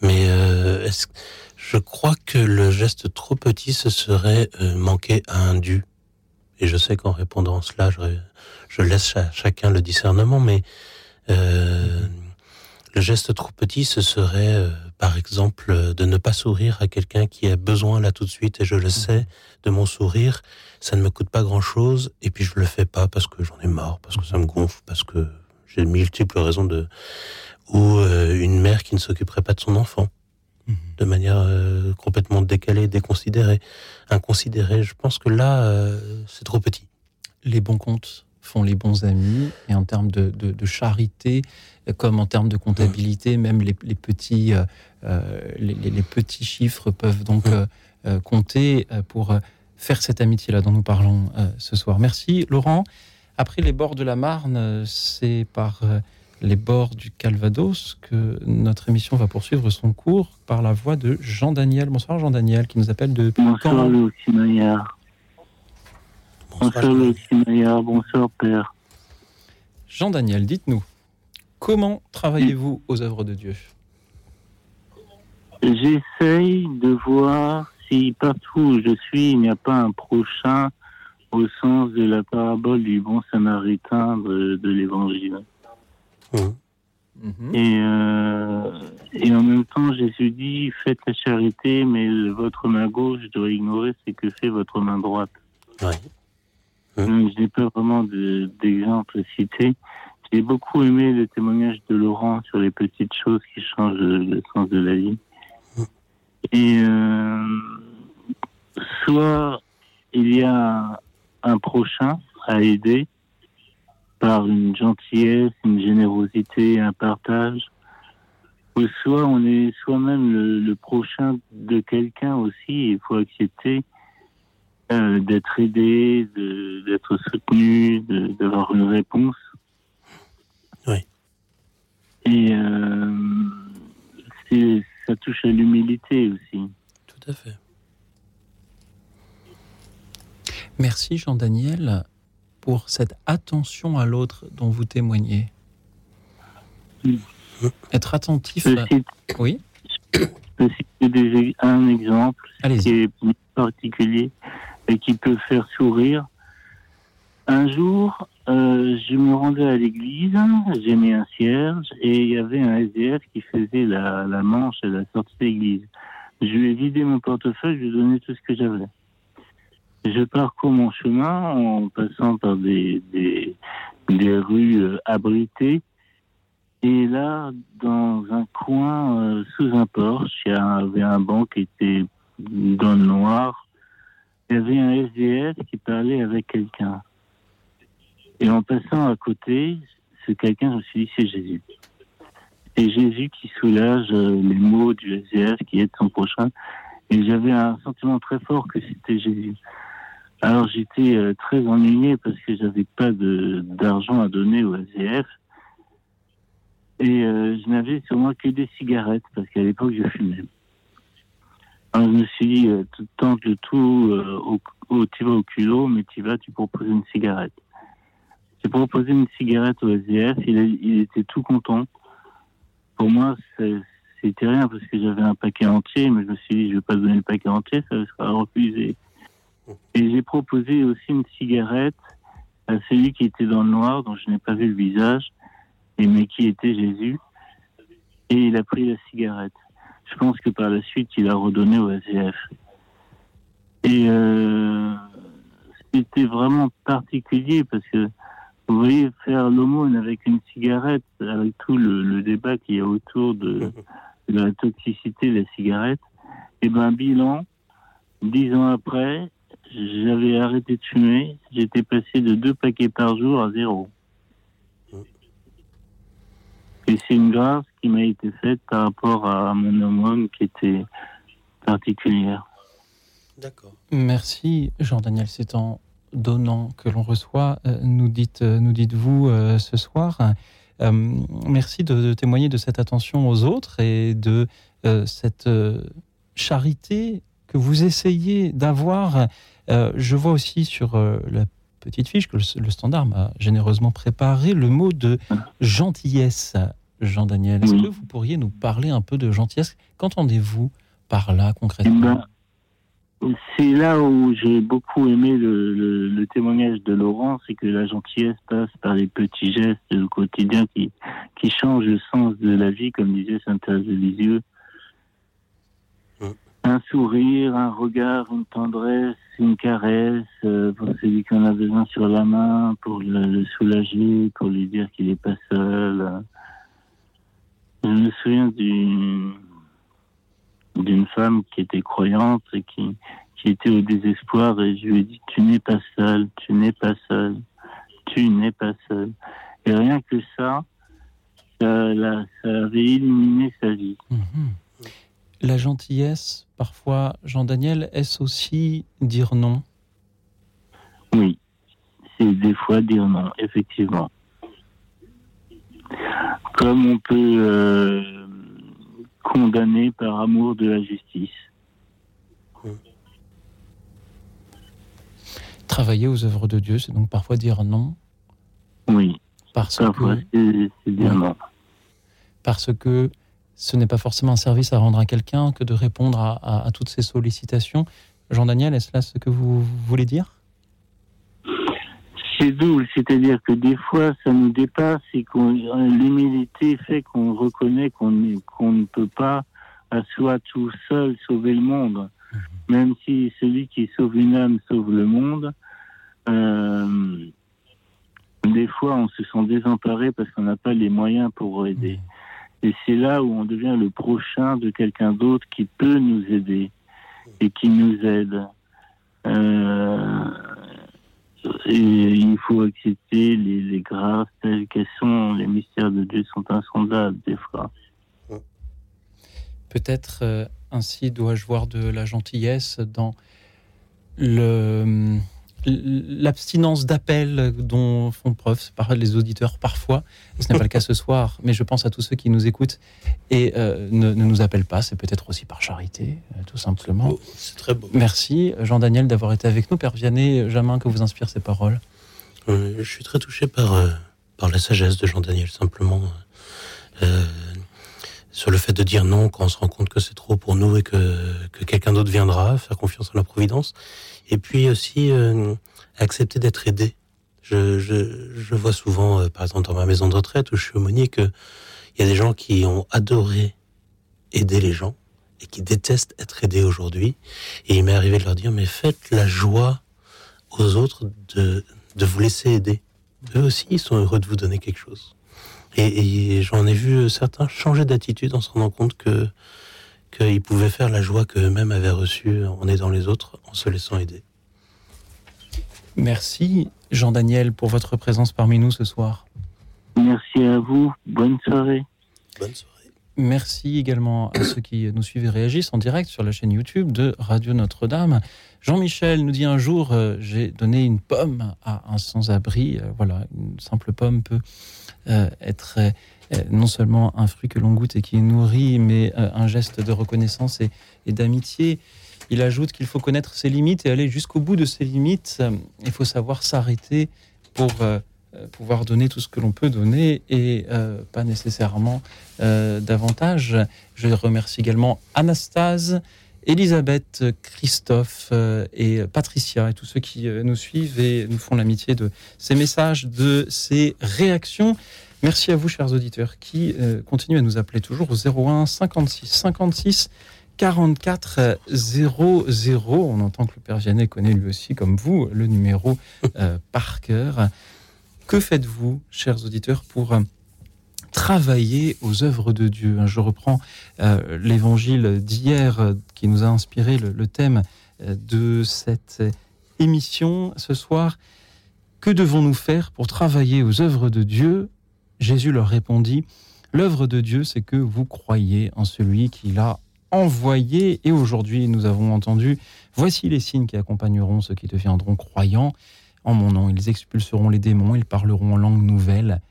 Mais euh, est-ce- je crois que le geste trop petit, ce serait euh, manquer à un dû. Et je sais qu'en répondant cela, je, je laisse à chacun le discernement, mais euh, le geste trop petit, ce serait, euh, par exemple, euh, de ne pas sourire à quelqu'un qui a besoin là tout de suite, et je le sais, de mon sourire. Ça ne me coûte pas grand-chose, et puis je le fais pas parce que j'en ai marre, parce que ça me gonfle, parce que j'ai multiples raisons de... Ou euh, une mère qui ne s'occuperait pas de son enfant Mhm. de manière euh, complètement décalée, déconsidérée, inconsidérée. Je pense que là, euh, c'est trop petit. les bons comptes font les bons amis, et en termes de, de- de charité, comme en termes de comptabilité, même les, les petits, les, petits chiffres peuvent donc euh, compter pour faire cette amitié-là dont nous parlons euh, ce soir. Merci Laurent. Après les bords de la Marne, c'est par euh, les bords du Calvados que notre émission va poursuivre son cours par la voix de Jean-Daniel. Bonsoir Jean-Daniel, qui nous appelle de Bonsoir le Maillard. Bonsoir le Maillard. Bonsoir Père. Jean-Daniel, dites-nous, comment travaillez-vous aux œuvres de Dieu? J'essaye de voir si partout où je suis, il n'y a pas un prochain au sens de la parabole du bon samaritain de, de l'évangile. Mhm. Mhm. Et, euh, et en même temps, Jésus dit, faites la charité, mais votre main gauche doit ignorer ce que fait votre main droite. Ouais. Donc, je n'ai pas vraiment de- d'exemple à citer. J'ai beaucoup aimé le témoignage de Laurent sur les petites choses qui changent le, le sens de la vie. Et euh, soit il y a un prochain à aider par une gentillesse, une générosité, un partage, ou soit on est soi-même le, le prochain de quelqu'un aussi. Il faut accepter euh, d'être aidé, de- d'être soutenu, de- d'avoir une réponse. Oui. Et euh, c'est- ça touche à l'humilité aussi. Tout à fait. Merci Jean-Daniel pour cette attention à l'autre dont vous témoignez. Être attentif. Je cite, Oui, je cite des- un exemple qui est particulier et qui peut faire sourire. Un jour, euh, je me rendais à l'église, j'ai mis un cierge et il y avait un SDF qui faisait la, la manche à la sortie de l'église. Je lui ai vidé mon portefeuille, je lui ai donné tout ce que j'avais. Je parcours mon chemin en passant par des, des, des rues euh, abritées. Et là, dans un coin, euh, sous un porche, il y avait un banc qui était dans le noir. Il y avait un SDF qui parlait avec quelqu'un. Et en passant à côté, ce quelqu'un, je me suis dit, c'est Jésus. C'est Jésus qui soulage euh, les mots du SDF, qui aide son prochain. Et j'avais un sentiment très fort que c'était Jésus. Alors j'étais euh, très ennuyé parce que j'avais pas d'argent à donner au SDF. Et euh, je n'avais sur moi que des cigarettes parce qu'à l'époque je fumais. Alors, je me suis dit, euh, tu tentes le tout, euh, au, au- tu vas au culot, mais tu vas, tu proposes une cigarette. J'ai proposé une cigarette au SDF, il, était tout content. Pour moi, c'était rien parce que j'avais un paquet entier, mais je me suis dit, je vais pas donner le paquet entier, ça sera refusé. Et j'ai proposé aussi une cigarette à celui qui était dans le noir, dont je n'ai pas vu le visage, et mais qui était Jésus. Et il a pris la cigarette. Je pense que par la suite, il a redonné au SDF. Et euh, c'était vraiment particulier parce que vous voyez faire l'aumône avec une cigarette, avec tout le, le débat qu'il y a autour de, de la toxicité de la cigarette. Et ben bilan, dix ans après, j'avais arrêté de fumer. J'étais passé de deux paquets par jour à zéro. Et c'est une grâce qui m'a été faite par rapport à mon aumône qui était particulière. D'accord. Merci Jean-Daniel, c'est en donnant que l'on reçoit, euh, nous dites, euh, nous dites-vous euh, ce soir. Merci de, de témoigner de cette attention aux autres et de cette charité que vous essayez d'avoir. Je vois aussi sur la petite fiche que le, le standard m'a généreusement préparé le mot de gentillesse. Jean-Daniel, est-ce que vous pourriez nous parler un peu de gentillesse? Qu'entendez-vous par là Eh concrètement ben, c'est là où j'ai beaucoup aimé le, le- le témoignage de Laurent, c'est que la gentillesse passe par les petits gestes au quotidien qui, qui changent le sens de la vie, comme disait Sainte Thérèse de Lisieux. Un sourire, un regard, une tendresse, une caresse euh, pour celui qui en a besoin sur la main, pour le, le soulager, pour lui dire qu'il n'est pas seul. Je me souviens d'une d'une femme qui était croyante et qui, qui était au désespoir et je lui ai dit tu n'es pas seul, tu n'es pas seul, tu n'es pas seul. Et rien que ça, ça, la- ça avait illuminé sa vie. Mhm. La gentillesse, parfois, Jean-Daniel, est-ce aussi dire non? Oui, c'est des fois dire non, effectivement. Comme on peut euh, condamner par amour de la justice. Travailler aux œuvres de Dieu, c'est donc parfois dire non, Oui, parce parfois que, c'est dire non. parce que ce n'est pas forcément un service à rendre à quelqu'un que de répondre à, à- à toutes ces sollicitations. Jean-Daniel, est-ce là ce que vous voulez dire? C'est double, c'est-à-dire que des fois, ça nous dépasse et qu'on l'humilité fait qu'on reconnaît qu'on ne peut pas à soi tout seul sauver le monde. Même si celui qui sauve une âme sauve le monde, euh, des fois, on se sent désemparé parce qu'on n'a pas les moyens pour aider. Et c'est là où on devient le prochain de quelqu'un d'autre qui peut nous aider et qui nous aide. Euh, et il faut accepter les, les grâces telles qu'elles sont. Les mystères de Dieu sont insondables des fois. Peut-être euh, ainsi dois-je voir de la gentillesse dans le l'abstinence d'appel dont font preuve par les auditeurs parfois. Ce n'est pas le cas ce soir, mais je pense à tous ceux qui nous écoutent et euh, ne, ne nous appellent pas. C'est peut-être aussi par charité, euh, tout simplement. Beau, C'est très beau. Merci Jean-Daniel d'avoir été avec nous. Père Vianney, Jamin, que vous inspirent ces paroles? Euh, je suis très touché par, par la sagesse de Jean-Daniel, simplement. Sur le fait de dire non quand on se rend compte que c'est trop pour nous et que, que quelqu'un d'autre viendra, faire confiance en la providence. Et puis aussi euh, accepter d'être aidé. Je, je, je vois souvent, euh, par exemple dans ma maison de retraite où je suis aumônier, qu'il y a des gens qui ont adoré aider les gens et qui détestent être aidés aujourd'hui. Et il m'est arrivé de leur dire, mais faites la joie aux autres de, de vous laisser aider. Eux aussi, ils sont heureux de vous donner quelque chose. Et, et j'en ai vu certains changer d'attitude en se rendant compte que qu'ils pouvaient faire la joie qu'eux-mêmes avaient reçue en aidant les autres, en se laissant aider. Merci Jean-Daniel pour votre présence parmi nous ce soir. Merci à vous. Bonne soirée. Bonne soirée. Merci également à ceux qui nous suivent et réagissent en direct sur la chaîne YouTube de Radio Notre-Dame. Jean-Michel nous dit un jour, euh, j'ai donné une pomme à un sans-abri. Euh, voilà, une simple pomme peut euh, être, non seulement un fruit que l'on goûte et qui nourrit, mais un geste de reconnaissance et, et d'amitié. Il ajoute qu'il faut connaître ses limites et aller jusqu'au bout de ses limites. Il faut savoir s'arrêter pour pouvoir donner tout ce que l'on peut donner et pas nécessairement davantage. Je remercie également Anastase Elisabeth, Christophe euh, et Patricia et tous ceux qui euh, nous suivent et nous font l'amitié de ces messages, de ces réactions. Merci à vous, chers auditeurs, qui euh, continuent à nous appeler toujours au 01 56 56 44 00. On entend que le Père Vianney connaît lui aussi, comme vous, le numéro par cœur. Que faites-vous, chers auditeurs, pour travailler aux œuvres de Dieu? Je reprends euh, l'évangile d'hier euh, qui nous a inspiré le, thème euh, de cette émission ce soir. Que devons-nous faire pour travailler aux œuvres de Dieu? Jésus leur répondit, l'œuvre de Dieu, c'est que vous croyez en celui qui l'a envoyé. Et aujourd'hui, nous avons entendu, voici les signes qui accompagneront ceux qui deviendront croyants. En mon nom, ils expulseront les démons, ils parleront en langue nouvelle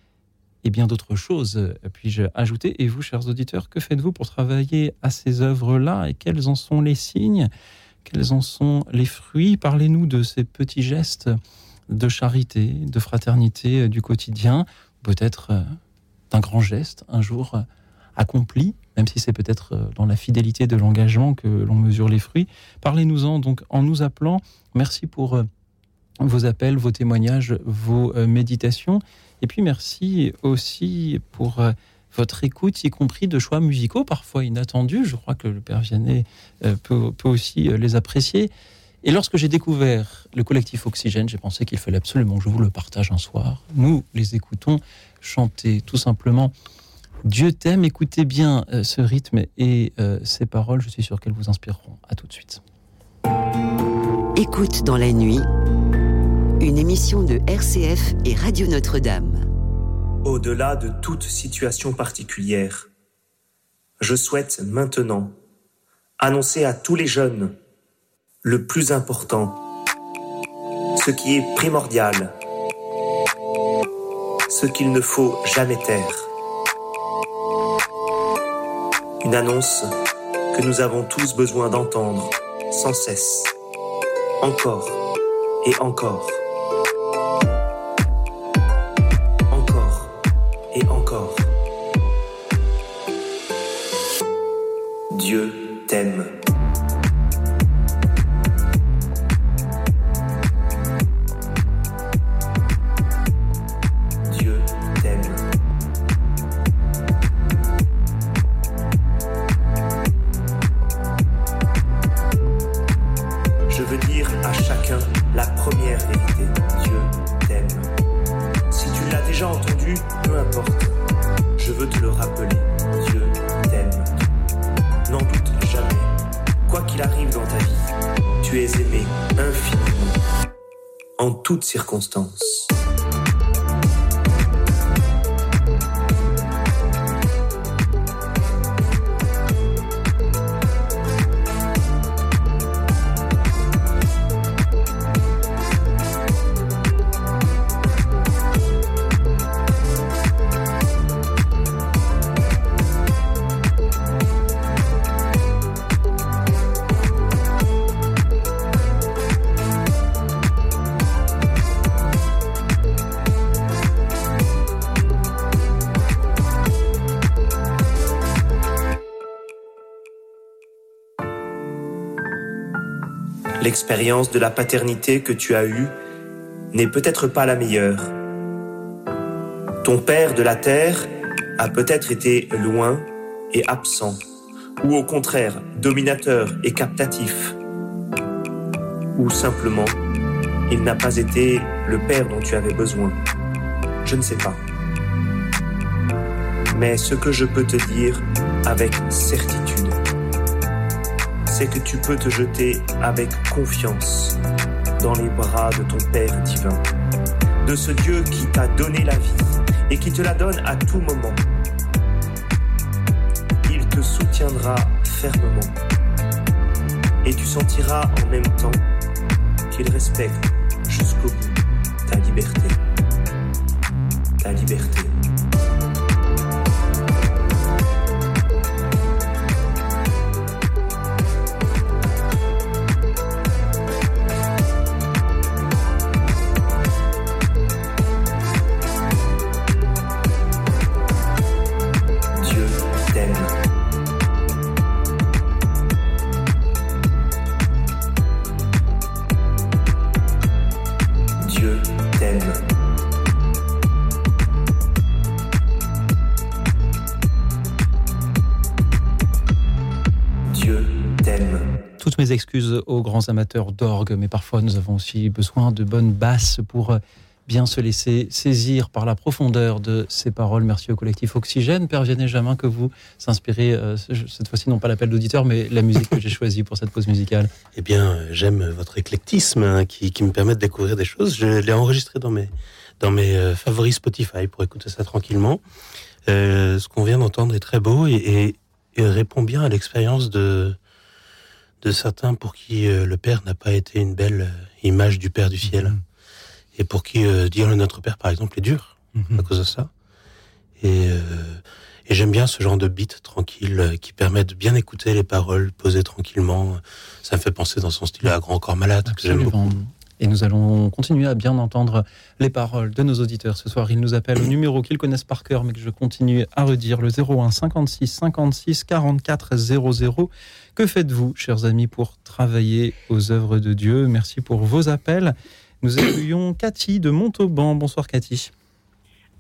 et bien d'autres choses, euh, puis-je ajouter. Et vous, chers auditeurs, que faites-vous pour travailler à ces œuvres-là et quels en sont les signes Quels en sont les fruits? Parlez-nous de ces petits gestes de charité, de fraternité euh, du quotidien, peut-être euh, d'un grand geste un jour accompli, même si c'est peut-être dans la fidélité de l'engagement que l'on mesure les fruits. Parlez-nous-en donc en nous appelant. Merci pour vos appels, vos témoignages, vos méditations. Et puis merci aussi pour euh, votre écoute, y compris de choix musicaux parfois inattendus. Je crois que le Père Vianney euh, peut, aussi euh, les apprécier. Et lorsque j'ai découvert le collectif Oxygène, j'ai pensé qu'il fallait absolument que je vous le partage un soir. Nous les écoutons chanter tout simplement Dieu t'aime, écoutez bien ce rythme et ces paroles, je suis sûr qu'elles vous inspireront. À tout de suite. Écoute dans la nuit une émission de RCF et Radio Notre-Dame. Au-delà de toute situation particulière, je souhaite maintenant annoncer à tous les jeunes le plus important, ce qui est primordial, ce qu'il ne faut jamais taire. Une annonce que nous avons tous besoin d'entendre sans cesse, encore et encore. Dieu t'aime. Infiniment. En toutes circonstances. L'expérience de la paternité que tu as eue n'est peut-être pas la meilleure. Ton père de la terre a peut-être été loin et absent, ou au contraire dominateur et captatif, ou simplement il n'a pas été le père dont tu avais besoin. Je ne sais pas. Mais ce que je peux te dire avec certitude, c'est que tu peux te jeter avec confiance dans les bras de ton Père divin, de ce Dieu qui t'a donné la vie et qui te la donne à tout moment. Il te soutiendra fermement et tu sentiras en même temps qu'il respecte jusqu'au bout ta liberté. Ta liberté. Excuses aux grands amateurs d'orgue, mais parfois nous avons aussi besoin de bonnes basses pour euh, bien se laisser saisir par la profondeur de ces paroles. Merci au collectif Oxygène. Père Vianney Jamin, que vous s'inspirez, euh, cette fois-ci non pas l'appel d'auditeur, mais la musique que j'ai choisie pour cette pause musicale. Eh bien, j'aime votre éclectisme hein, qui, me permet de découvrir des choses. Je l'ai enregistré dans mes, dans mes euh, favoris Spotify pour écouter ça tranquillement. Euh, ce qu'on vient d'entendre est très beau et, et répond bien à l'expérience de, de certains pour qui euh, le Père n'a pas été une belle image du Père du ciel. Mmh et pour qui euh, dire le Notre Père, par exemple, est dur mm-hmm. à cause de ça. Et, euh, et j'aime bien ce genre de beat tranquille euh, qui permet de bien écouter les paroles posées tranquillement. Ça me fait penser dans son style à Grand Corps Malade, que j'aime beaucoup. Et nous allons continuer à bien entendre les paroles de nos auditeurs. Ce soir, ils nous appellent au numéro qu'ils connaissent par cœur, mais que je continue à redire, le 01 56 56 44 00. Que faites-vous, chers amis, pour travailler aux œuvres de Dieu? Merci pour vos appels. Nous accueillons Cathy de Montauban. Bonsoir Cathy.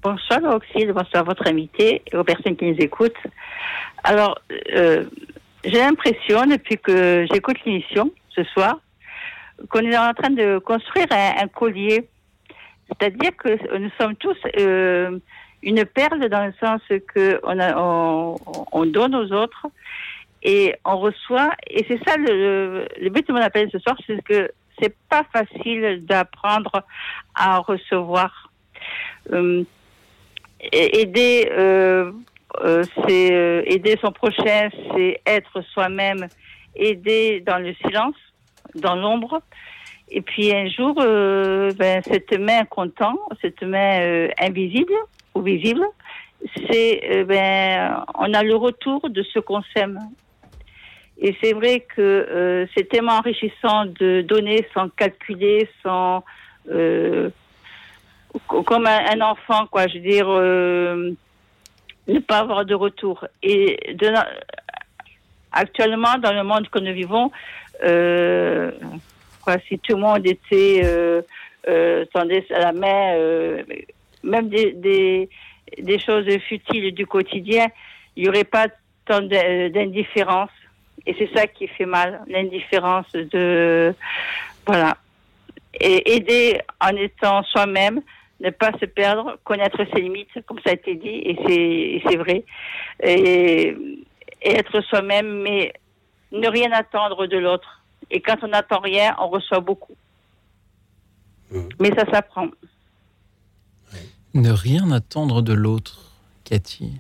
Bonsoir Auxil, bonsoir à votre invité et aux personnes qui nous écoutent. Alors, euh, j'ai l'impression, depuis que j'écoute l'émission ce soir, qu'on est en train de construire un, collier. C'est-à-dire que nous sommes tous euh, une perle dans le sens que on, on, donne aux autres et on reçoit. Et c'est ça le, but de mon appel ce soir, c'est que c'est pas facile d'apprendre à recevoir. Euh, aider, euh, euh, c'est aider son prochain, c'est être soi-même, aider dans le silence, dans l'ombre. Et puis un jour, ben, cette main content, cette main invisible ou visible, c'est ben on a le retour de ce qu'on s'aime. Et c'est vrai que euh, c'est tellement enrichissant de donner sans calculer, sans euh, comme un, enfant, quoi. Je veux dire, euh, ne pas avoir de retour. Et de, actuellement, dans le monde que nous vivons, si tout le monde était tendait à la main, même des choses futiles du quotidien, il n'y aurait pas tant d'indifférence et c'est ça qui fait mal, l'indifférence de. Voilà. Et aider en étant soi-même, ne pas se perdre, connaître ses limites, comme ça a été dit, et c'est vrai. Et, être soi-même, mais ne rien attendre de l'autre. Et quand on n'attend rien, on reçoit beaucoup. Mmh. Mais ça s'apprend. Ne rien attendre de l'autre, Cathy.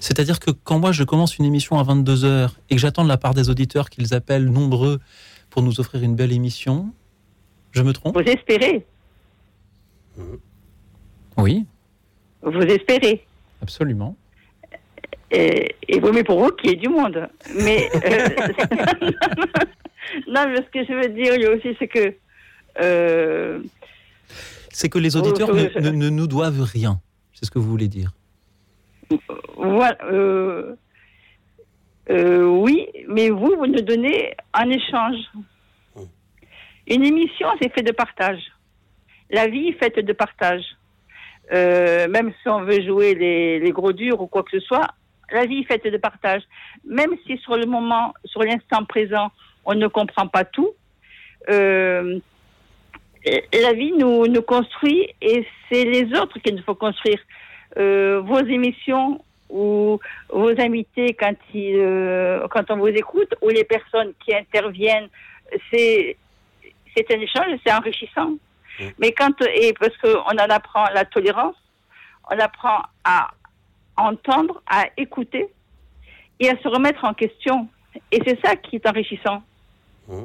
C'est-à-dire que quand moi je commence une émission à 22h et que j'attends de la part des auditeurs qu'ils appellent nombreux pour nous offrir une belle émission, je me trompe Vous espérez Oui. Vous espérez Absolument. Et, et vaut mieux pour vous qu'il y ait du monde. Mais. Euh, non, mais ce que je veux dire aussi, c'est que. Euh, c'est que les auditeurs ne, ne nous doivent rien. C'est ce que vous voulez dire. Voilà. Euh, euh, oui, mais vous, vous nous donnez un échange. Une émission, c'est fait de partage. La vie est faite de partage. Euh, même si on veut jouer les, les, gros durs ou quoi que ce soit, la vie est faite de partage. Même si sur le moment, sur l'instant présent, on ne comprend pas tout, euh, la vie nous, nous construit et c'est les autres qu'il nous faut construire. Euh, vos émissions ou vos invités quand, ils, euh, quand on vous écoute ou les personnes qui interviennent, c'est c'est un échange, c'est enrichissant. Mmh. Mais quand et parce qu'on en apprend la tolérance, on apprend à entendre, à écouter et à se remettre en question. Et c'est ça qui est enrichissant. Mmh.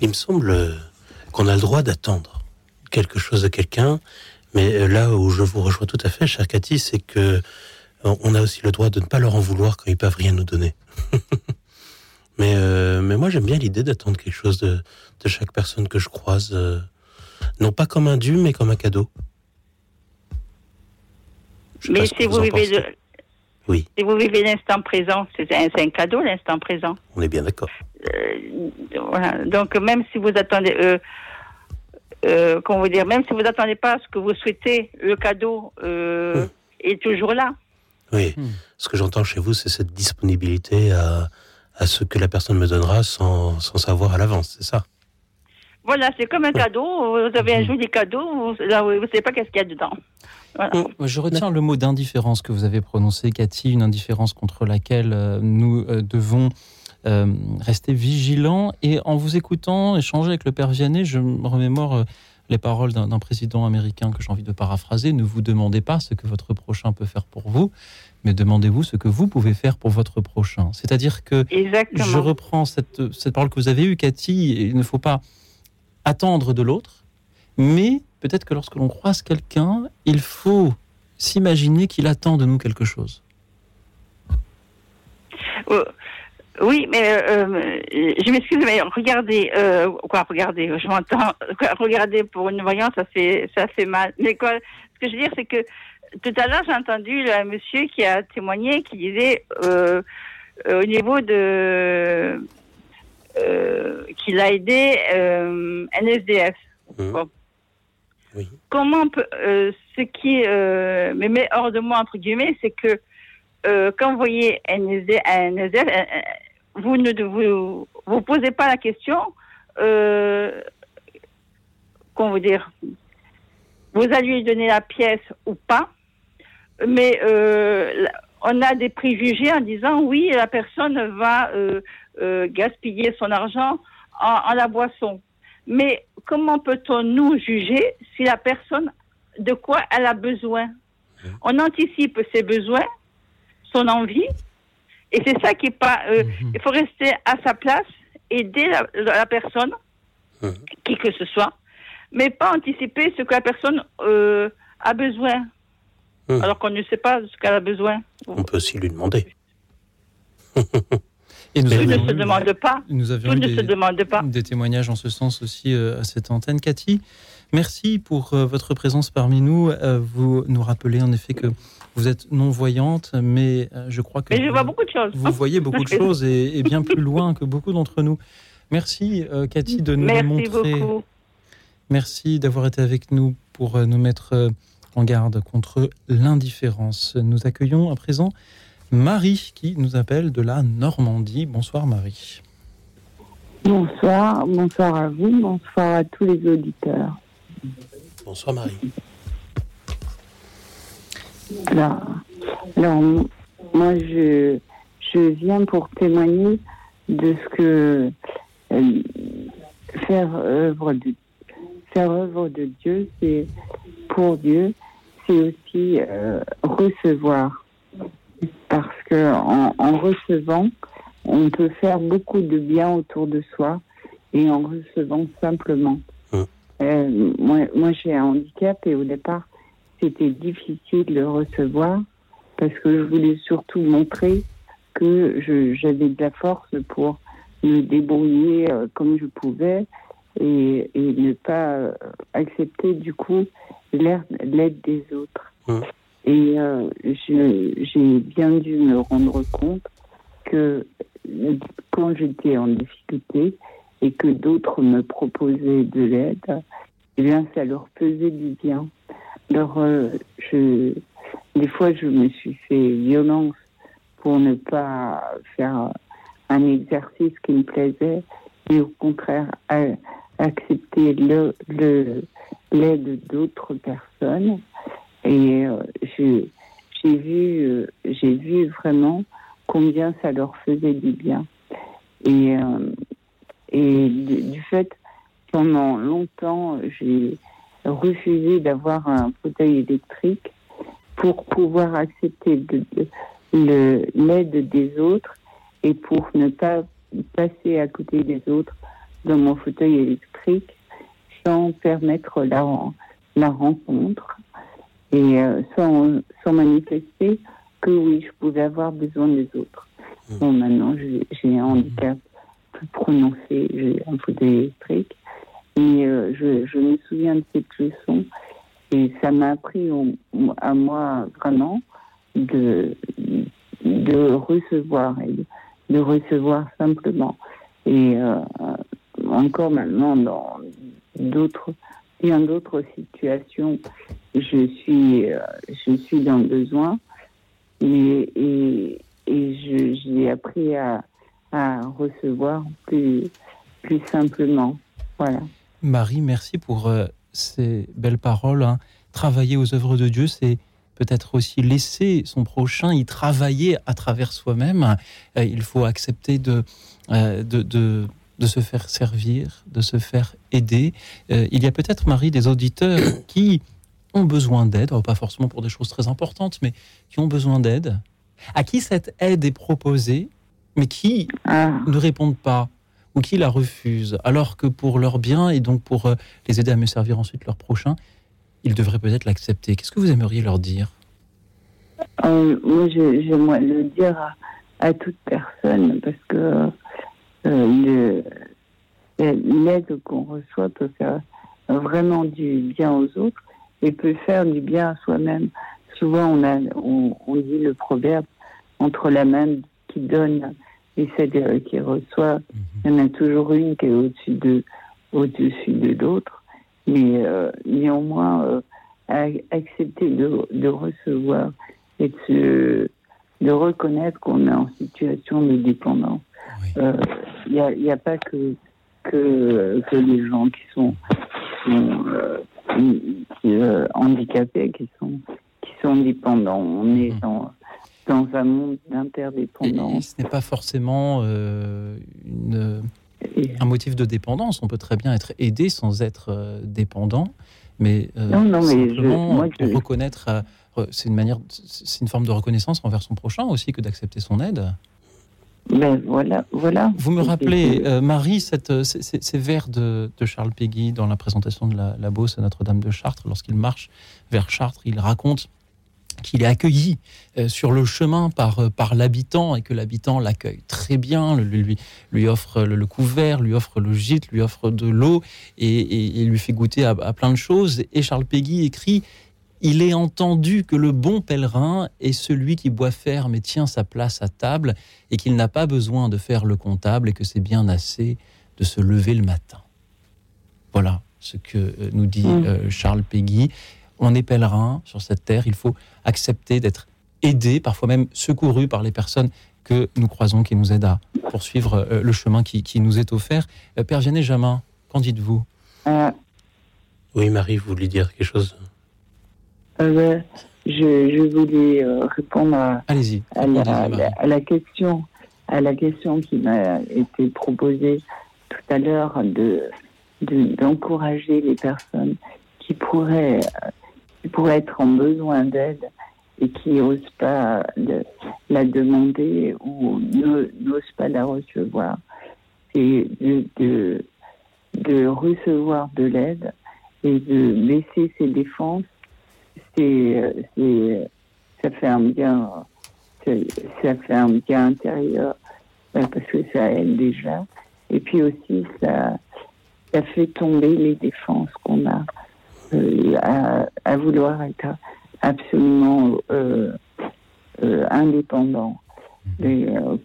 Il me semble qu'on a le droit d'attendre quelque chose de quelqu'un mais euh, là où je vous rejoins tout à fait, cher Cathy, c'est que euh, on a aussi le droit de ne pas leur en vouloir quand ils peuvent rien nous donner. mais, euh, mais moi, j'aime bien l'idée d'attendre quelque chose de, de, chaque personne que je croise, euh, non pas comme un dû, mais comme un cadeau. mais si vous, vous vivez de... Oui. Si vous vivez l'instant présent, c'est un, un, cadeau l'instant présent. On est bien d'accord. Euh, voilà. Donc même si vous attendez, euh, comment vous dire, même si vous n'attendez pas ce que vous souhaitez, le cadeau euh, est toujours là. Oui, Hmm. ce que j'entends chez vous, c'est cette disponibilité à, à ce que la personne me donnera sans, sans savoir à l'avance, c'est ça? Voilà, c'est comme un cadeau. Vous avez un Mhm. joli cadeau, vous ne savez pas qu'est-ce qu'il y a dedans. Voilà. Je retiens le mot d'indifférence que vous avez prononcé, Cathy, une indifférence contre laquelle euh, nous euh, devons euh, rester vigilants. Et en vous écoutant échanger avec le père Vianney, je me remémore euh, les paroles d'un d'un président américain que j'ai envie de paraphraser. Ne vous demandez pas ce que votre prochain peut faire pour vous, mais demandez-vous ce que vous pouvez faire pour votre prochain. C'est-à-dire que Exactement. je reprends cette, cette parole que vous avez eue, Cathy. Il ne faut pas attendre de l'autre, mais peut-être que lorsque l'on croise quelqu'un, il faut s'imaginer qu'il attend de nous quelque chose. Euh, oui, mais euh, je m'excuse, mais regardez, euh, quoi, regardez, je m'entends, regardez pour une voyante, ça fait, ça fait mal. Mais quoi, ce que je veux dire, c'est que tout à l'heure, j'ai entendu un monsieur qui a témoigné, qui disait euh, euh, au niveau de euh, qu'il a aidé euh, un SDF. Mhm. Bon. Oui. Comment on peut, euh, ce qui euh, me met hors de moi entre guillemets, c'est que euh, quand vous voyez un SDF, un SDF, un- un- vous ne vous, vous posez pas la question, euh, comment vous dire, vous allez lui donner la pièce ou pas, mais euh, on a des préjugés en disant oui, la personne va euh, euh, gaspiller son argent en, en la boisson. Mais comment peut-on nous juger si la personne, de quoi elle a besoin? On anticipe ses besoins, son envie, et c'est ça qui est pas. euh, Il faut rester à sa place, aider la, la personne, Mhm. qui que ce soit, mais pas anticiper ce que la personne euh, a besoin, Mhm. alors qu'on ne sait pas ce qu'elle a besoin. On peut aussi lui demander. Et nous Tout ne avions se eu- demande pas. Nous avions Tout eu ne des, se demande pas. des témoignages en ce sens aussi euh, à cette antenne. Cathy, merci pour euh, votre présence parmi nous. Euh, vous nous rappelez en effet que vous êtes non-voyante, mais euh, je crois que Mais je vous, vois beaucoup de choses. vous voyez beaucoup de choses et, et bien plus loin que beaucoup d'entre nous. Merci euh, Cathy de nous Merci montrer. beaucoup. Merci d'avoir été avec nous pour euh, nous mettre en garde contre l'indifférence. Nous accueillons à présent Marie qui nous appelle de la Normandie. Bonsoir Marie. Bonsoir, bonsoir à vous, bonsoir à tous les auditeurs. Bonsoir Marie. Alors, moi, je, je viens pour témoigner de ce que euh, faire œuvre de faire œuvre de Dieu, c'est pour Dieu, c'est aussi euh, recevoir, parce que en, en recevant, on peut faire beaucoup de bien autour de soi et en recevant simplement. Hum. Euh, moi, moi j'ai un handicap et au départ, c'était difficile de le recevoir parce que je voulais surtout montrer que j'avais de la force pour me débrouiller euh, comme je pouvais et, et ne pas euh, accepter du coup l'aide des autres. Et euh, j'ai bien dû me rendre compte que quand j'étais en difficulté et que d'autres me proposaient de l'aide, eh bien, ça leur faisait du bien. Alors, euh, je, des fois, je me suis fait violence pour ne pas faire un exercice qui me plaisait, et au contraire, accepter le, le, l'aide d'autres personnes. Et euh, j'ai vu, euh, j'ai vu vraiment combien ça leur faisait du bien. Et, euh, et du fait, pendant longtemps, j'ai refusé d'avoir un fauteuil électrique pour pouvoir accepter de- de- le- l'aide des autres et pour ne pas passer à côté des autres dans mon fauteuil électrique sans permettre la, la rencontre et euh, sans, sans manifester que oui, je pouvais avoir besoin des autres. Bon, maintenant, j'ai j'ai un handicap plus prononcé, j'ai un fauteuil électrique. Euh, je, me souviens de cette leçon et ça m'a appris à moi vraiment de, de recevoir et de, recevoir simplement. Et euh, encore maintenant, dans d'autres, bien d'autres situations, je suis, euh, je suis dans le besoin et, et, et j'ai appris à, à recevoir plus, plus simplement. Voilà. Marie, merci pour euh, ces belles paroles. hein. Travailler aux œuvres de Dieu, c'est peut-être aussi laisser son prochain y travailler à travers soi-même. Euh, il faut accepter de, euh, de, de, de se faire servir, de se faire aider. Il y a peut-être, Marie, des auditeurs qui ont besoin d'aide, alors pas forcément pour des choses très importantes, mais qui ont besoin d'aide, à qui cette aide est proposée, mais qui Ah, ne répondent pas ou qui la refusent, alors que pour leur bien et donc pour euh, les aider à mieux servir ensuite leur prochain, ils devraient peut-être l'accepter. Qu'est-ce que vous aimeriez leur dire? Euh, moi, j'aimerais le dire à, toute personne parce que euh, l'aide qu'on reçoit peut faire vraiment du bien aux autres et peut faire du bien à soi-même. Souvent, on, a, on dit le proverbe entre la main qui donne et celle qui reçoit, il y en a toujours une qui est au-dessus de, au-dessus de l'autre. Mais euh, néanmoins, euh, à- accepter de, de recevoir et de, se- de reconnaître qu'on est en situation de dépendance. Oui. Euh, Il n'y a, pas que, que, que les gens qui sont, qui sont, qui, handicapés qui sont, qui sont dépendants. On est Mhm. dans, dans un monde d'interdépendance. ce n'est pas forcément euh, une- un motif de dépendance. On peut très bien être aidé sans être euh, dépendant, mais, euh, Non, non, mais je- simplement moi, je- reconnaître. re- c'est une manière, c'est une forme de reconnaissance envers son prochain aussi que d'accepter son aide. Ben voilà, voilà. Vous me rappelez, euh, Marie, cette, ces, ces- ces vers de, de Charles Péguy dans la présentation de la, la Beauce à Notre-Dame de Chartres. Lorsqu'il marche vers Chartres, il raconte qu'il est accueilli euh, sur le chemin par, euh, par l'habitant et que l'habitant l'accueille très bien, lui, lui offre le, couvert, lui offre le gîte, lui offre de l'eau et, et- et lui fait goûter à, à plein de choses. Et Charles Péguy écrit il est entendu que le bon pèlerin est celui qui boit ferme et tient sa place à table et qu'il n'a pas besoin de faire le comptable et que c'est bien assez de se lever le matin. Voilà ce que euh, nous dit Mm. Charles Péguy. On est pèlerin sur cette terre, il faut accepter d'être aidé, parfois même secouru par les personnes que nous croisons, qui nous aident à poursuivre euh, le chemin qui, qui nous est offert. Euh, Père Vianney Jamin, qu'en dites-vous? Ah, Oui, Marie, vous vouliez dire quelque chose? Euh, ouais, je, je voulais euh, répondre à, Allez-y. à la, répondez-y, à Marie. la- à la question à la question qui m'a été proposée tout à l'heure de de- d'encourager les personnes qui pourraient pourraient être en besoin d'aide et qui n'osent pas la demander ou n'osent pas la recevoir. C'est de, de recevoir de l'aide et de baisser ses défenses c'est ça fait un bien ça, bien intérieur euh, parce que ça aide déjà. Et puis aussi ça fait tomber les défenses qu'on a à, à vouloir être absolument euh, euh, indépendant et, euh,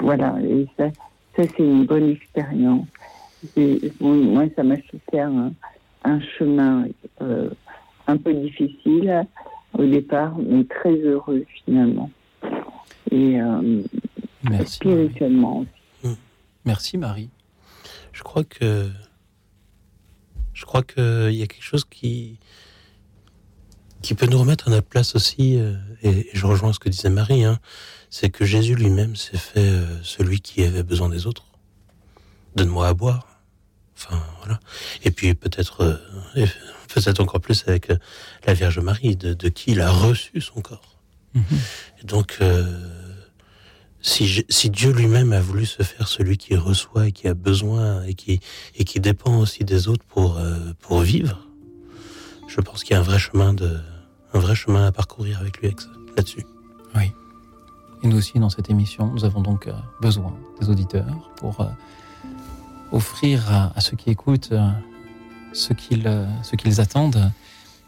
voilà et ça ça c'est une bonne expérience moi ça m'a fait un, un chemin euh, un peu difficile au départ, mais très heureux finalement. Et euh, Merci. Marie. spirituellement aussi. Merci Marie. Je crois que je crois qu'il y a quelque chose qui qui peut nous remettre à notre place aussi, euh, et, je rejoins ce que disait Marie, hein, c'est que Jésus lui-même s'est fait euh, celui qui avait besoin des autres. Donne-moi à boire. Enfin voilà. Et puis peut-être euh, peut-être encore plus avec la Vierge Marie, de, de qui il a reçu son corps. Mhm. Et donc, euh, si, Dieu lui-même a voulu se faire celui qui reçoit et qui a besoin et qui, et qui dépend aussi des autres pour, euh, pour vivre, je pense qu'il y a un vrai chemin de, un vrai chemin à parcourir avec lui là-dessus. Et nous aussi, dans cette émission, nous avons donc euh, besoin des auditeurs pour euh, offrir à, ceux qui écoutent ce qu'ils euh, ce qu'ils attendent.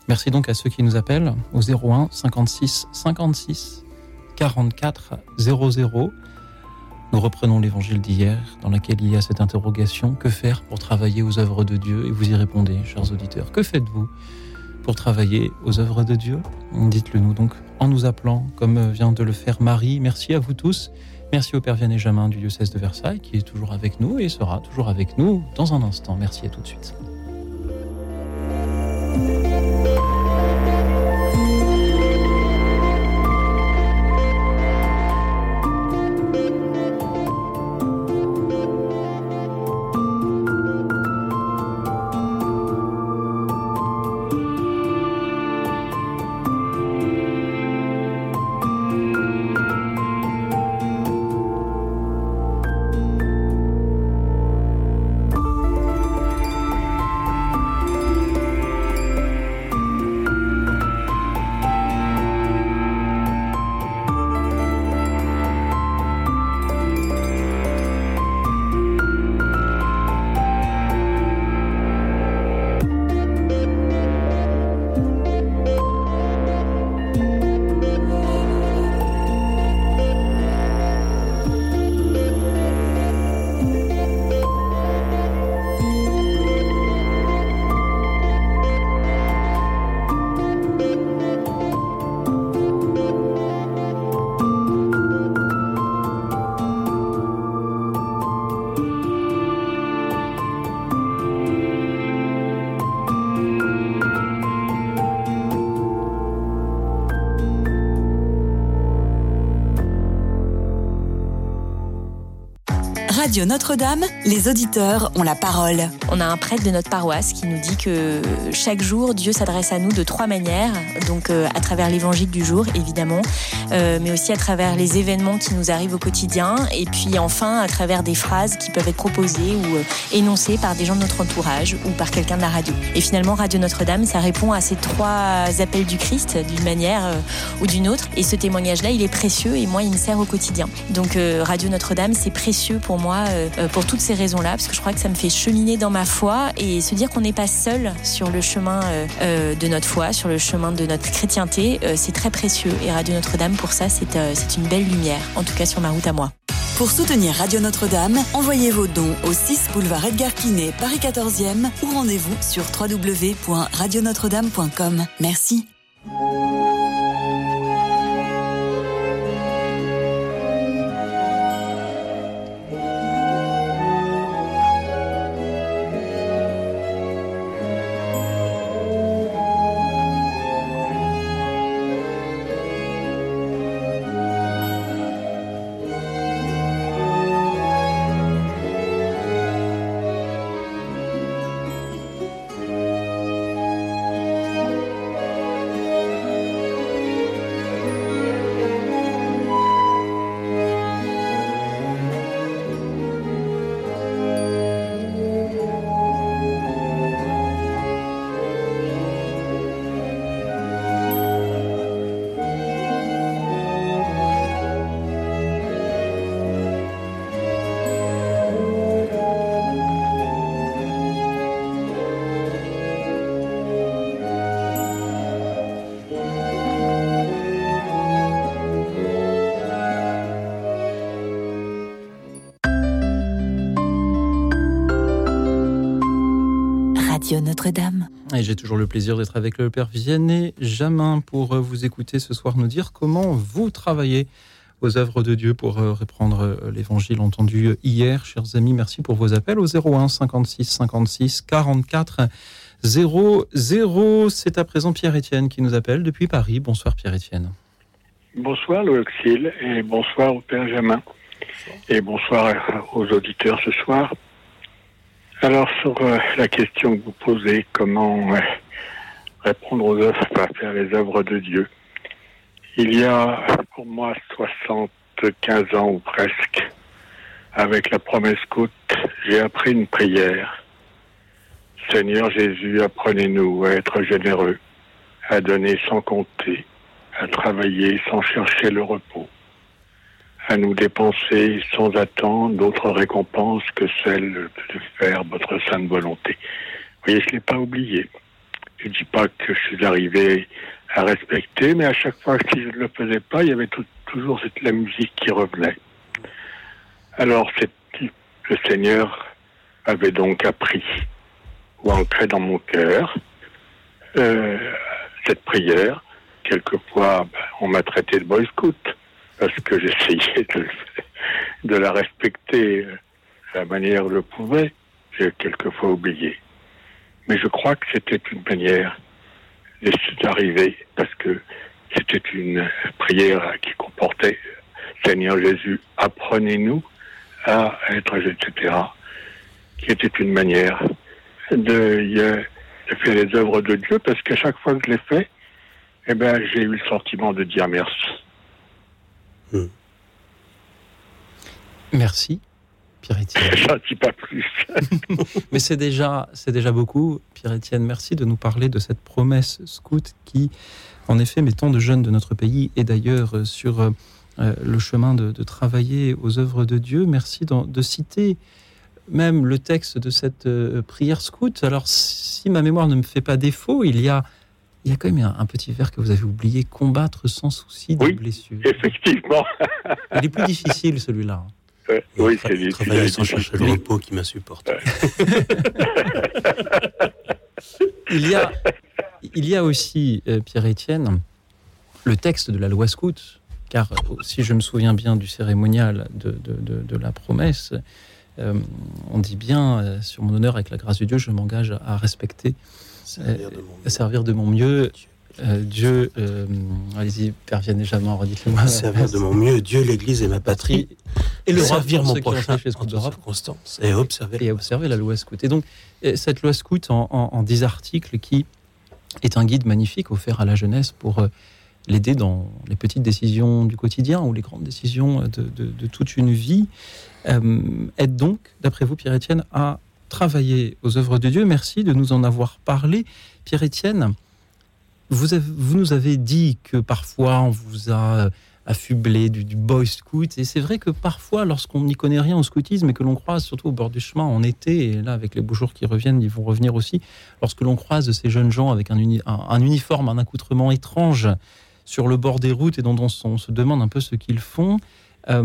Merci donc à ceux qui nous appellent au 01 56 56 44 00. Nous reprenons l'évangile d'hier, dans lequel il y a cette interrogation que faire pour travailler aux œuvres de Dieu Et vous y répondez, chers auditeurs. Que faites-vous pour travailler aux œuvres de Dieu Dites-le nous donc en nous appelant, comme vient de le faire Marie. Merci à vous tous. Merci au Père Vianney Jamin du diocèse de Versailles qui est toujours avec nous et sera toujours avec nous dans un instant. Merci à tout de suite. Radio Notre-Dame, les auditeurs ont la parole. On a un prêtre de notre paroisse qui nous dit que chaque jour, Dieu s'adresse à nous de trois manières. Donc euh, à travers l'évangile du jour, évidemment, euh, mais aussi à travers les événements qui nous arrivent au quotidien, et puis enfin à travers des phrases qui peuvent être proposées ou euh, énoncées par des gens de notre entourage ou par quelqu'un de la radio. Et finalement, Radio Notre-Dame, ça répond à ces trois appels du Christ d'une manière ou d'une autre. Et ce témoignage-là, il est précieux et moi, il me sert au quotidien. Donc Radio Notre-Dame, c'est précieux pour moi euh, euh, pour toutes ces raisons-là, parce que je crois que ça me fait cheminer dans ma foi et se dire qu'on n'est pas seul sur le chemin euh, de notre foi, sur le chemin de notre chrétienté, c'est très précieux. Et Radio Notre-Dame, pour ça, c'est une belle lumière, en tout cas sur ma route à moi. Pour soutenir Radio Notre-Dame, envoyez vos dons au 6 boulevard Edgar Quinet, Paris 14e ou rendez-vous sur www.radionotre-dame.com. Merci. Toujours le plaisir d'être avec le Père Vianney Jamin pour euh, vous écouter ce soir nous dire comment vous travaillez aux œuvres de Dieu pour euh, reprendre euh, l'évangile entendu hier. Chers amis, merci pour vos appels au 01 56 56 44 00. C'est à présent Pierre-Étienne qui nous appelle depuis Paris. Bonsoir Pierre-Étienne. Bonsoir Louis et bonsoir au Père Jamin. Et bonsoir aux auditeurs ce soir. Alors, sur euh, la question que vous posez, comment euh, répondre aux œuvres, faire les œuvres de Dieu, il y a pour moi 75 ans ou presque, avec la promesse côte, j'ai appris une prière. Seigneur Jésus, apprenez-nous à être généreux, à donner sans compter, à travailler sans chercher le repos à nous dépenser sans attendre d'autres récompenses que celle de faire votre sainte volonté. Vous voyez, je ne l'ai pas oublié. Je ne dis pas que je suis arrivé à respecter, mais à chaque fois que je ne le faisais pas, il y avait toujours cette, la musique qui revenait. Alors, le Seigneur avait donc appris ou ancré dans mon cœur cette prière. Quelquefois, ben, on m'a traité de boy scout parce que j'essayais de, de, la respecter de la manière que je pouvais. J'ai quelquefois oublié. Mais je crois que c'était une manière d'arriver parce que c'était une prière qui comportait Seigneur Jésus, apprenez-nous à être, etc., qui était une manière de, faire les œuvres de Dieu, parce qu'à chaque fois que je l'ai fait, eh ben, j'ai eu le sentiment de dire merci. Hmm. Merci, Pierre-Étienne. Je dis pas plus. Mais c'est déjà, c'est déjà beaucoup. Pierre-Étienne, merci de nous parler de cette promesse scout qui, en effet, met tant de jeunes de notre pays et d'ailleurs sur euh, le chemin de, travailler aux œuvres de Dieu. Merci de, citer même le texte de cette euh, prière scout. Alors, si ma mémoire ne me fait pas défaut, il y a, il y a quand même un, petit vers que vous avez oublié combattre sans souci des oui, blessures. Effectivement. il est plus difficile celui-là. oui, c'est difficile. Travailler sans chercher le repos qui m'insupporte. il, y a, il y a aussi, euh, Pierre-Étienne, le texte de la loi scout car euh, si je me souviens bien du cérémonial de, la promesse, euh, on dit bien, euh, sur mon honneur, avec la grâce de Dieu, je m'engage à respecter, à servir de mon mieux. Dieu, allez-y, Père jamais redites-le-moi. Servir de mon mieux, Dieu, l'Église et ma patrie, et le servir mon prochain en d'Europe, et observer. Et observer la loi scout. Et donc, cette loi scout en, en, 10 articles qui est un guide magnifique offert à la jeunesse pour l'aider dans les petites décisions du quotidien ou les grandes décisions de, toute une vie, euh, aide donc, d'après vous, Pierre-Étienne, à travailler aux œuvres de Dieu. Merci de nous en avoir parlé. Pierre-Étienne, vous, vous nous avez dit que parfois on vous a affublé du, boy scout. Et c'est vrai que parfois, lorsqu'on n'y connaît rien au scoutisme et que l'on croise, surtout au bord du chemin en été, et là, avec les beaux jours qui reviennent, ils vont revenir aussi, lorsque l'on croise ces jeunes gens avec un, un uniforme, un accoutrement étrange, sur le bord des routes et dont on, se demande un peu ce qu'ils font, euh,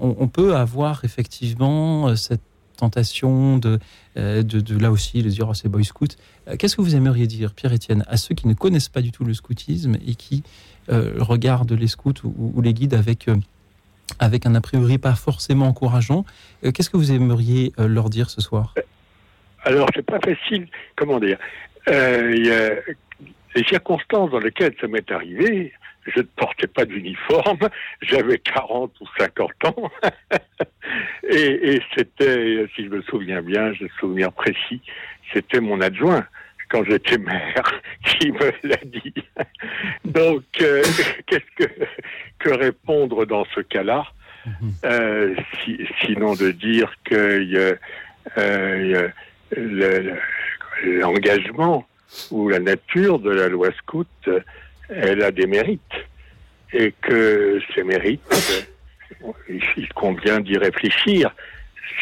on, peut avoir effectivement euh, cette tentation de, euh, de, là aussi de dire oh, c'est boy scout. Qu'est-ce que vous aimeriez dire, Pierre-Étienne, à ceux qui ne connaissent pas du tout le scoutisme et qui regardent les scouts ou, les guides avec, avec un a priori pas forcément encourageant Qu'est-ce que vous aimeriez leur dire ce soir? Alors, c'est pas facile, comment dire? Les circonstances dans lesquelles ça m'est arrivé, je ne portais pas d'uniforme, j'avais 40 ou 50 ans, et, c'était, si je me souviens bien, j'ai le souvenir précis, c'était mon adjoint quand j'étais maire qui me l'a dit. Donc, euh, qu'est-ce que, que répondre dans ce cas-là? Mhm. euh, Sinon de dire que euh, l'engagement où la nature de la loi scout, elle a des mérites. Et que ces mérites, il convient d'y réfléchir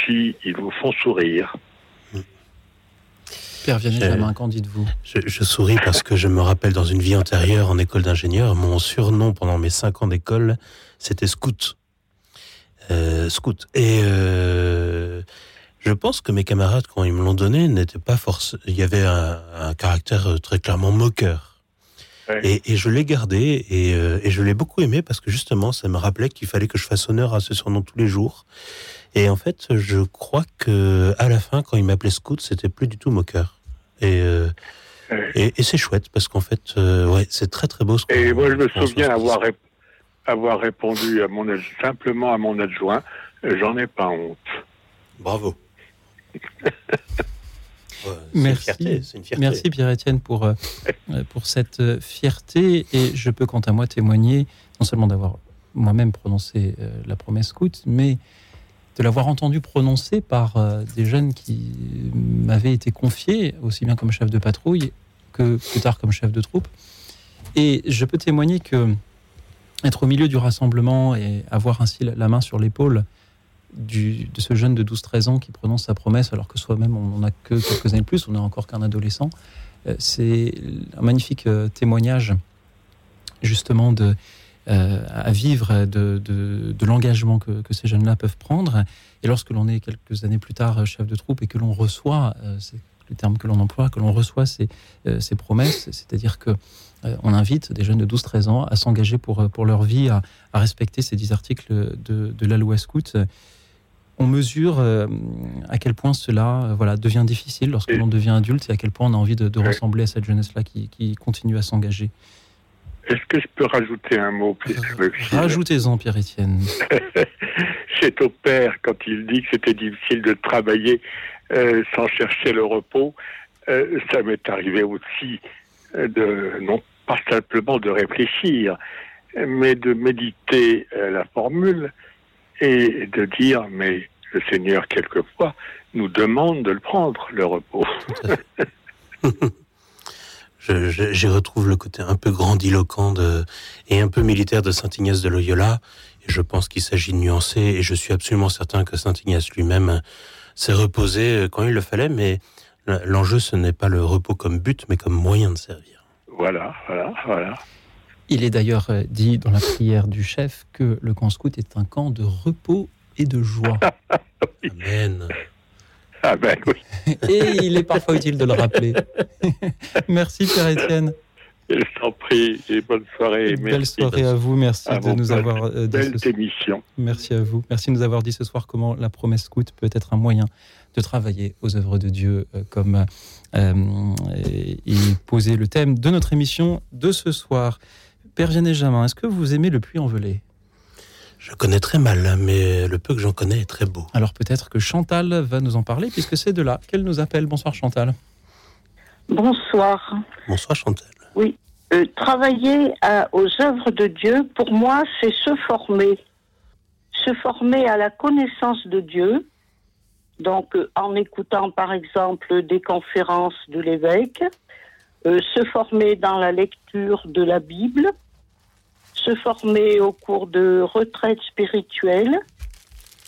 s'ils vous font sourire. Pierre Vianney, qu'en dites-vous je, je, souris parce que je me rappelle dans une vie antérieure en école d'ingénieur, mon surnom pendant mes cinq ans d'école, c'était Scout. Euh, scout. Et euh, je pense que mes camarades, quand ils me l'ont donné, n'étaient pas forcément. Il y avait un, caractère euh, très clairement moqueur. Et, je l'ai gardé euh, et, je l'ai beaucoup aimé parce que justement, ça me rappelait qu'il fallait que je fasse honneur à ce surnom tous les jours. Et en fait, je crois que à la fin, quand il m'appelait Scout, c'était plus du tout moqueur. Et, euh, et, c'est chouette parce qu'en fait, ouais, c'est très très beau. Ce et moi, je me souviens avoir, avoir répondu à mon, simplement à mon adjoint, j'en ai pas honte. Bravo. merci, merci Pierre-Étienne pour, euh, pour cette euh, fierté. Et je peux quant à moi témoigner, non seulement d'avoir moi-même prononcé euh, la promesse scout, mais de l'avoir entendu prononcer par des jeunes qui m'avaient été confiés, aussi bien comme chef de patrouille que plus tard comme chef de troupe. Et je peux témoigner que être au milieu du rassemblement et avoir ainsi la main sur l'épaule de ce jeune de 12-13 ans qui prononce sa promesse alors que soi-même on n'a que quelques années de plus, on n'est encore qu'un adolescent. Euh, c'est un magnifique euh, témoignage justement de, euh, à vivre de, de, l'engagement que, que, ces jeunes-là peuvent prendre. Et lorsque l'on est quelques années plus tard chef de troupe et que l'on reçoit le terme que l'on emploie, que l'on reçoit ces, ces promesses, c'est-à-dire que on invite des jeunes de 12-13 ans à s'engager pour, pour leur vie, à, respecter ces 10 articles de, de la loi scout on mesure à quel point cela voilà, devient difficile lorsque l'on devient adulte et à quel point on a envie de, ressembler à cette jeunesse-là qui, qui, continue à s'engager. Est-ce que je peux rajouter un mot Rajoutez-en, Pierre-Étienne. C'est au père quand il dit que c'était difficile de travailler euh, sans chercher le repos. Euh, ça m'est arrivé aussi euh, de, non pas simplement de réfléchir, mais de méditer la formule et de dire, mais le Seigneur, quelquefois, nous demande de le prendre, le repos. J'y retrouve le côté un peu grandiloquent de, et un peu militaire de Saint Ignace de Loyola. Et je pense qu'il s'agit de nuancer. Et je suis absolument certain que Saint Ignace lui-même s'est reposé euh, quand il le fallait. Mais l'enjeu, ce n'est pas le repos comme but, mais comme moyen de servir. Voilà, voilà, voilà. Il est d'ailleurs euh, dit dans la prière du chef que le camp scout est un camp de repos et de joie. Amen. Ah ben oui. Et il est parfois utile de le rappeler. Merci Pierre-Étienne. Je t'en prie et bonne soirée. Belle soirée à vous. Merci de nous avoir euh, dit belle émission. Merci à vous. Merci de nous avoir dit ce soir comment la promesse scout peut être un moyen de travailler aux œuvres de Dieu, euh, comme euh, il posait le thème de notre émission de ce soir. Père Vianney Jamin, est-ce que vous aimez le puits envelé je connais très mal, mais le peu que j'en connais est très beau. Alors peut-être que Chantal va nous en parler, puisque c'est de là qu'elle nous appelle. Bonsoir Chantal. Bonsoir. Bonsoir Chantal. Oui. Euh, travailler aux œuvres de Dieu, pour moi, c'est se former. Se former à la connaissance de Dieu. Donc, euh, en écoutant, par exemple, des conférences de l'évêque, euh, se former dans la lecture de la Bible, se former au cours de retraites spirituelles,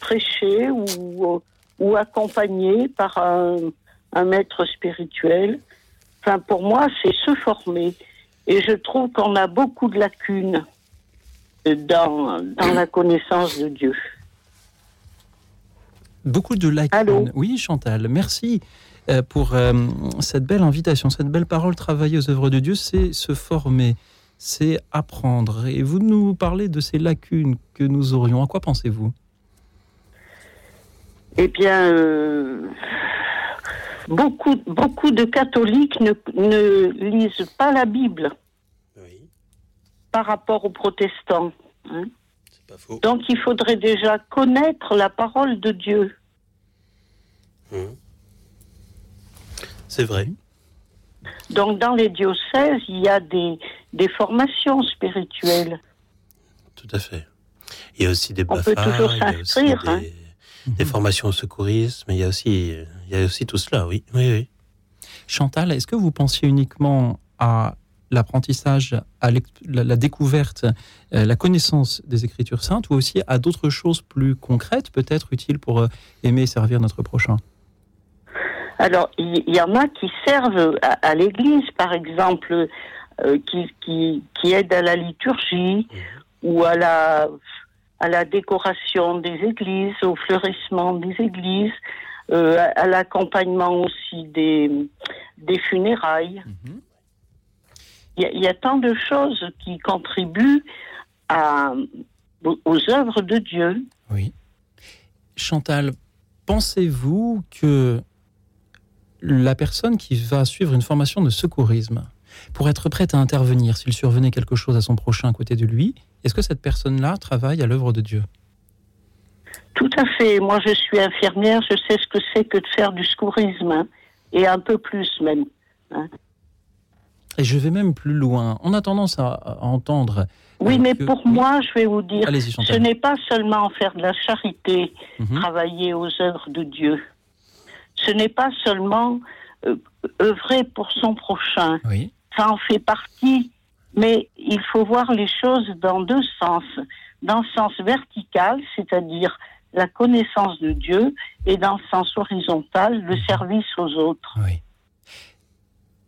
prêcher ou, ou accompagner par un, maître spirituel. Enfin, pour moi, c'est se former. Et je trouve qu'on a beaucoup de lacunes dans, dans la connaissance de Dieu. Beaucoup de lacunes. Oui, Chantal, merci euh, pour euh, cette belle invitation, cette belle parole. Travailler aux œuvres de Dieu, c'est se former c'est apprendre. Et vous nous parlez de ces lacunes que nous aurions. À quoi pensez-vous? Eh bien, euh, beaucoup, beaucoup de catholiques ne, lisent pas la Bible par rapport aux protestants. Hein. Donc il faudrait déjà connaître la parole de Dieu. Hum. C'est vrai. Donc dans les diocèses, il y a des, des formations spirituelles. Tout à fait. Il y a aussi des On peut toujours s'inscrire. Des, hein. des, formations au secourisme, mais il y a aussi, il y a aussi tout cela, oui. oui, oui. Chantal, est-ce que vous pensiez uniquement à l'apprentissage, à la, découverte, euh, la connaissance des Écritures saintes, ou aussi à d'autres choses plus concrètes, peut-être utiles pour euh, aimer et servir notre prochain? Alors, il y, en a qui servent à, l'Église, par exemple, euh, qui, qui, qui, aident à la liturgie ou à la, à la décoration des églises, au fleurissement des églises, euh, à, l'accompagnement aussi des, des funérailles. Mhm. Il y, a tant de choses qui contribuent à, aux œuvres de Dieu. Oui. Chantal, pensez-vous que la personne qui va suivre une formation de secourisme, pour être prête à intervenir s'il survenait quelque chose à son prochain à côté de lui, est-ce que cette personne-là travaille à l'œuvre de Dieu? Tout à fait. Moi, je suis infirmière, je sais ce que c'est que de faire du secourisme, hein, et un peu plus même. Hein. Et je vais même plus loin. On a tendance à, entendre. Oui, euh, mais pour moi, je vais vous dire, ce n'est pas seulement faire de la charité, mhm. travailler aux œuvres de Dieu ce n'est pas seulement euh, œuvrer pour son prochain. Ça en fait partie, mais il faut voir les choses dans deux sens. Dans le sens vertical, c'est-à-dire la connaissance de Dieu, et dans le sens horizontal, le mhm. service aux autres.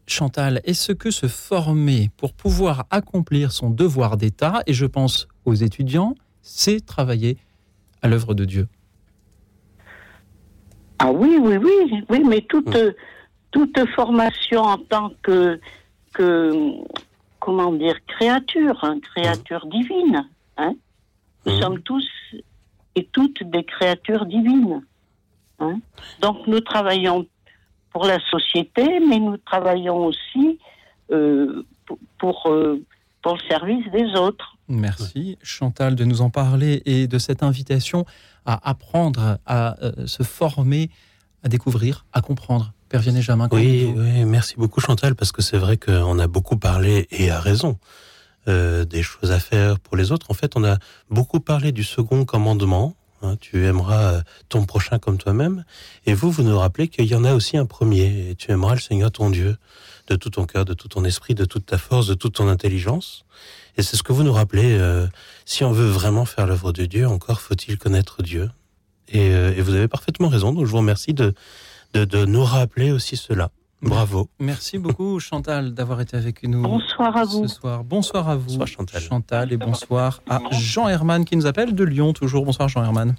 Chantal, est-ce que se former pour pouvoir accomplir son devoir d'État, et je pense aux étudiants, c'est travailler à l'œuvre de Dieu? Ah oui, oui, oui, oui, mais toute, toute formation en tant que, que comment dire, créature, hein, créature divine. Hein. Nous Mhm. sommes tous et toutes des créatures divines. hein. Donc nous travaillons pour la société, mais nous travaillons aussi euh, pour, pour, euh, pour le service des autres. Merci Chantal de nous en parler et de cette invitation à apprendre, à euh, se former, à découvrir, à comprendre. Père Vianney Oui, oui, merci beaucoup Chantal, parce que c'est vrai qu'on a beaucoup parlé, et à raison, euh, des choses à faire pour les autres. En fait, on a beaucoup parlé du second commandement, hein, tu aimeras euh, ton prochain comme toi-même, et vous, vous nous rappelez qu'il y en a aussi un premier, et tu aimeras le Seigneur ton Dieu de tout ton cœur, de tout ton esprit, de toute ta force, de toute ton intelligence. Et c'est ce que vous nous rappelez, euh, si on veut vraiment faire l'œuvre de Dieu, encore faut-il connaître Dieu. Et, euh, et vous avez parfaitement raison, donc je vous remercie de, de, de nous rappeler aussi cela. Bravo. Merci beaucoup Chantal d'avoir été avec nous Bonsoir à vous. ce soir. Bonsoir à vous Bonsoir, Chantal. et bonsoir à Jean Herman qui nous appelle de Lyon toujours. Bonsoir Jean Herman.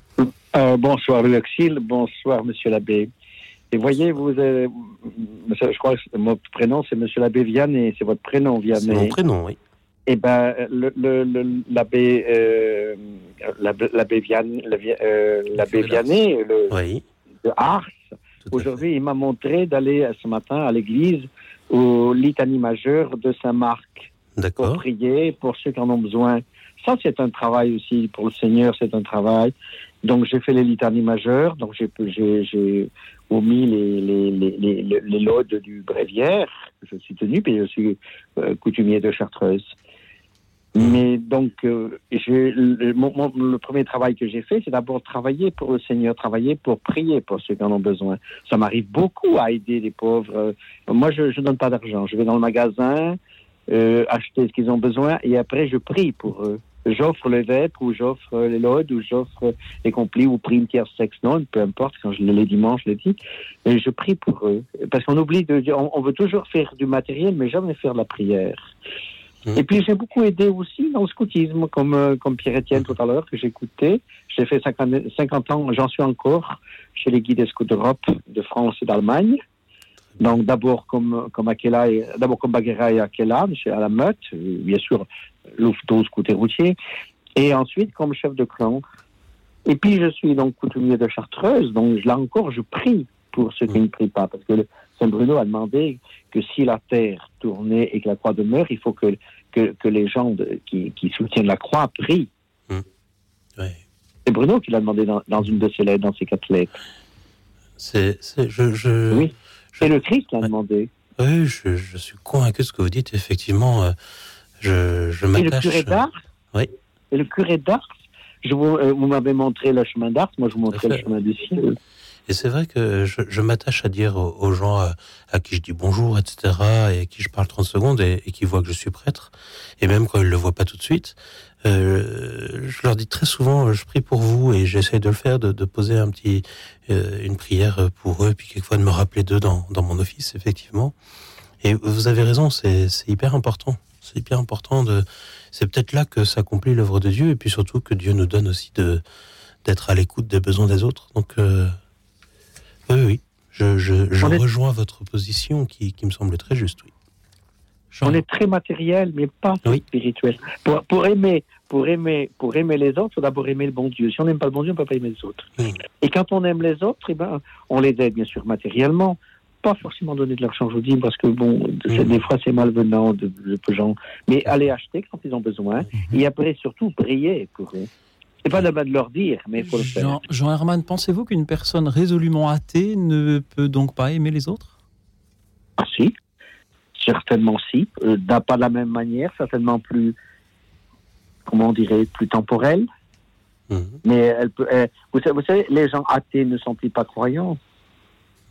Euh, bonsoir Luxil, bonsoir Monsieur l'abbé. Et voyez, vous, avez- je crois que mon prénom c'est Monsieur l'abbé Vianney, c'est votre prénom Vianney. C'est mon prénom, oui. Eh ben, l'abbé euh, l'abbé l'abbé Vianney, euh, l'abbé Vianney, le, de Ars, aujourd'hui, il m'a montré d'aller ce matin à l'église au litanie majeur de Saint-Marc pour prier pour ceux qui en ont besoin. Ça, c'est un travail aussi pour le Seigneur, c'est un travail. Donc, j'ai fait les litanies majeures, donc j'ai omis les, les, les, les, les- laudes du bréviaire, je suis tenu, puis je suis euh, coutumier de Chartreuse. Mais donc, euh, le, mon- le premier travail que j'ai fait, c'est d'abord travailler pour le Seigneur, travailler pour prier pour ceux qui en ont besoin. Ça m'arrive beaucoup à aider les pauvres. Euh, Moi, je ne donne pas d'argent. Je vais dans le magasin, euh, acheter ce qu'ils ont besoin, et après, je prie pour eux. J'offre les vêpres, ou j'offre les lodes, ou j'offre les complis, ou prie une tierce sexe non, peu importe, quand je les dimanche, je le dis. Et je prie pour eux. Parce qu'on oublie de on, on veut toujours faire du matériel, mais jamais faire la prière. Et puis j'ai beaucoup aidé aussi dans le scoutisme, comme, euh, comme Pierre-Étienne tout à l'heure, que j'écoutais. J'ai fait 50, 50 ans, j'en suis encore chez les guides des scouts d'Europe, de France et d'Allemagne. Donc d'abord comme, comme Akela et- d'abord comme Baguera et Akela, à la Meute, bien sûr, Louveteau, scout et routier. Et ensuite comme chef de clan. Et puis je suis donc coutumier de Chartreuse, donc là encore je prie pour ceux qui ne prient pas, parce que le Saint Bruno a demandé que si la terre tournait et que la croix demeure, il faut que, que, que les gens de- qui, qui soutiennent la croix prient. C'est Bruno qui l'a demandé dans, dans une de ses lettres, dans ses quatre lettres. C'est, je, je, Oui, c'est le Christ qui l'a demandé. Oui, je, je suis convaincu de ce que vous dites. Effectivement, euh, je, je Et le m'attache. curé d'Ars, Oui. et le curé d'Ars, je vous, euh, vous m'avez montré le chemin d'Ars, moi je vous montrais le chemin du ciel. Et c'est vrai que je, m'attache à dire aux, gens à, à qui je dis bonjour, etc., et à qui je parle 30 secondes et, qui voient que je suis prêtre, et même quand ils le voient pas tout de suite, euh, je leur dis très souvent, euh, je prie pour vous, et j'essaie de le faire, de, poser un petit, euh, une prière pour eux, puis quelquefois de me rappeler d'eux dans, mon office, effectivement. Et vous avez raison, c'est hyper important. C'est hyper important de. C'est peut-être là que s'accomplit l'œuvre de Dieu, et puis surtout que Dieu nous donne aussi de d'être à l'écoute des besoins des autres. Donc, euh, oui, oui, je, je, je On est- rejoins votre position qui, qui me semble très juste. Oui. On est très matériel, mais pas spirituel. Pour, pour aimer, pour aimer, pour aimer les autres, il faut d'abord aimer le bon Dieu. Si on n'aime pas le bon Dieu, on ne peut pas aimer les autres. Et quand on aime les autres, eh ben, on les aide bien sûr matériellement, pas forcément donner de l'argent, je vous dis, parce que bon, de- des fois c'est malvenant de, gens, mais aller acheter quand ils ont besoin, et après surtout prier pour eux. C'est pas de de leur dire, mais il faut le faire. Jean, Jean Herman, pensez-vous qu'une personne résolument athée ne peut donc pas aimer les autres? Ah si, certainement si. Euh, d'un- pas de la même manière, certainement plus, comment on dirait, plus temporelle. Mais elle peut. vous, savez, vous savez, les gens athées ne sont-ils pas croyants?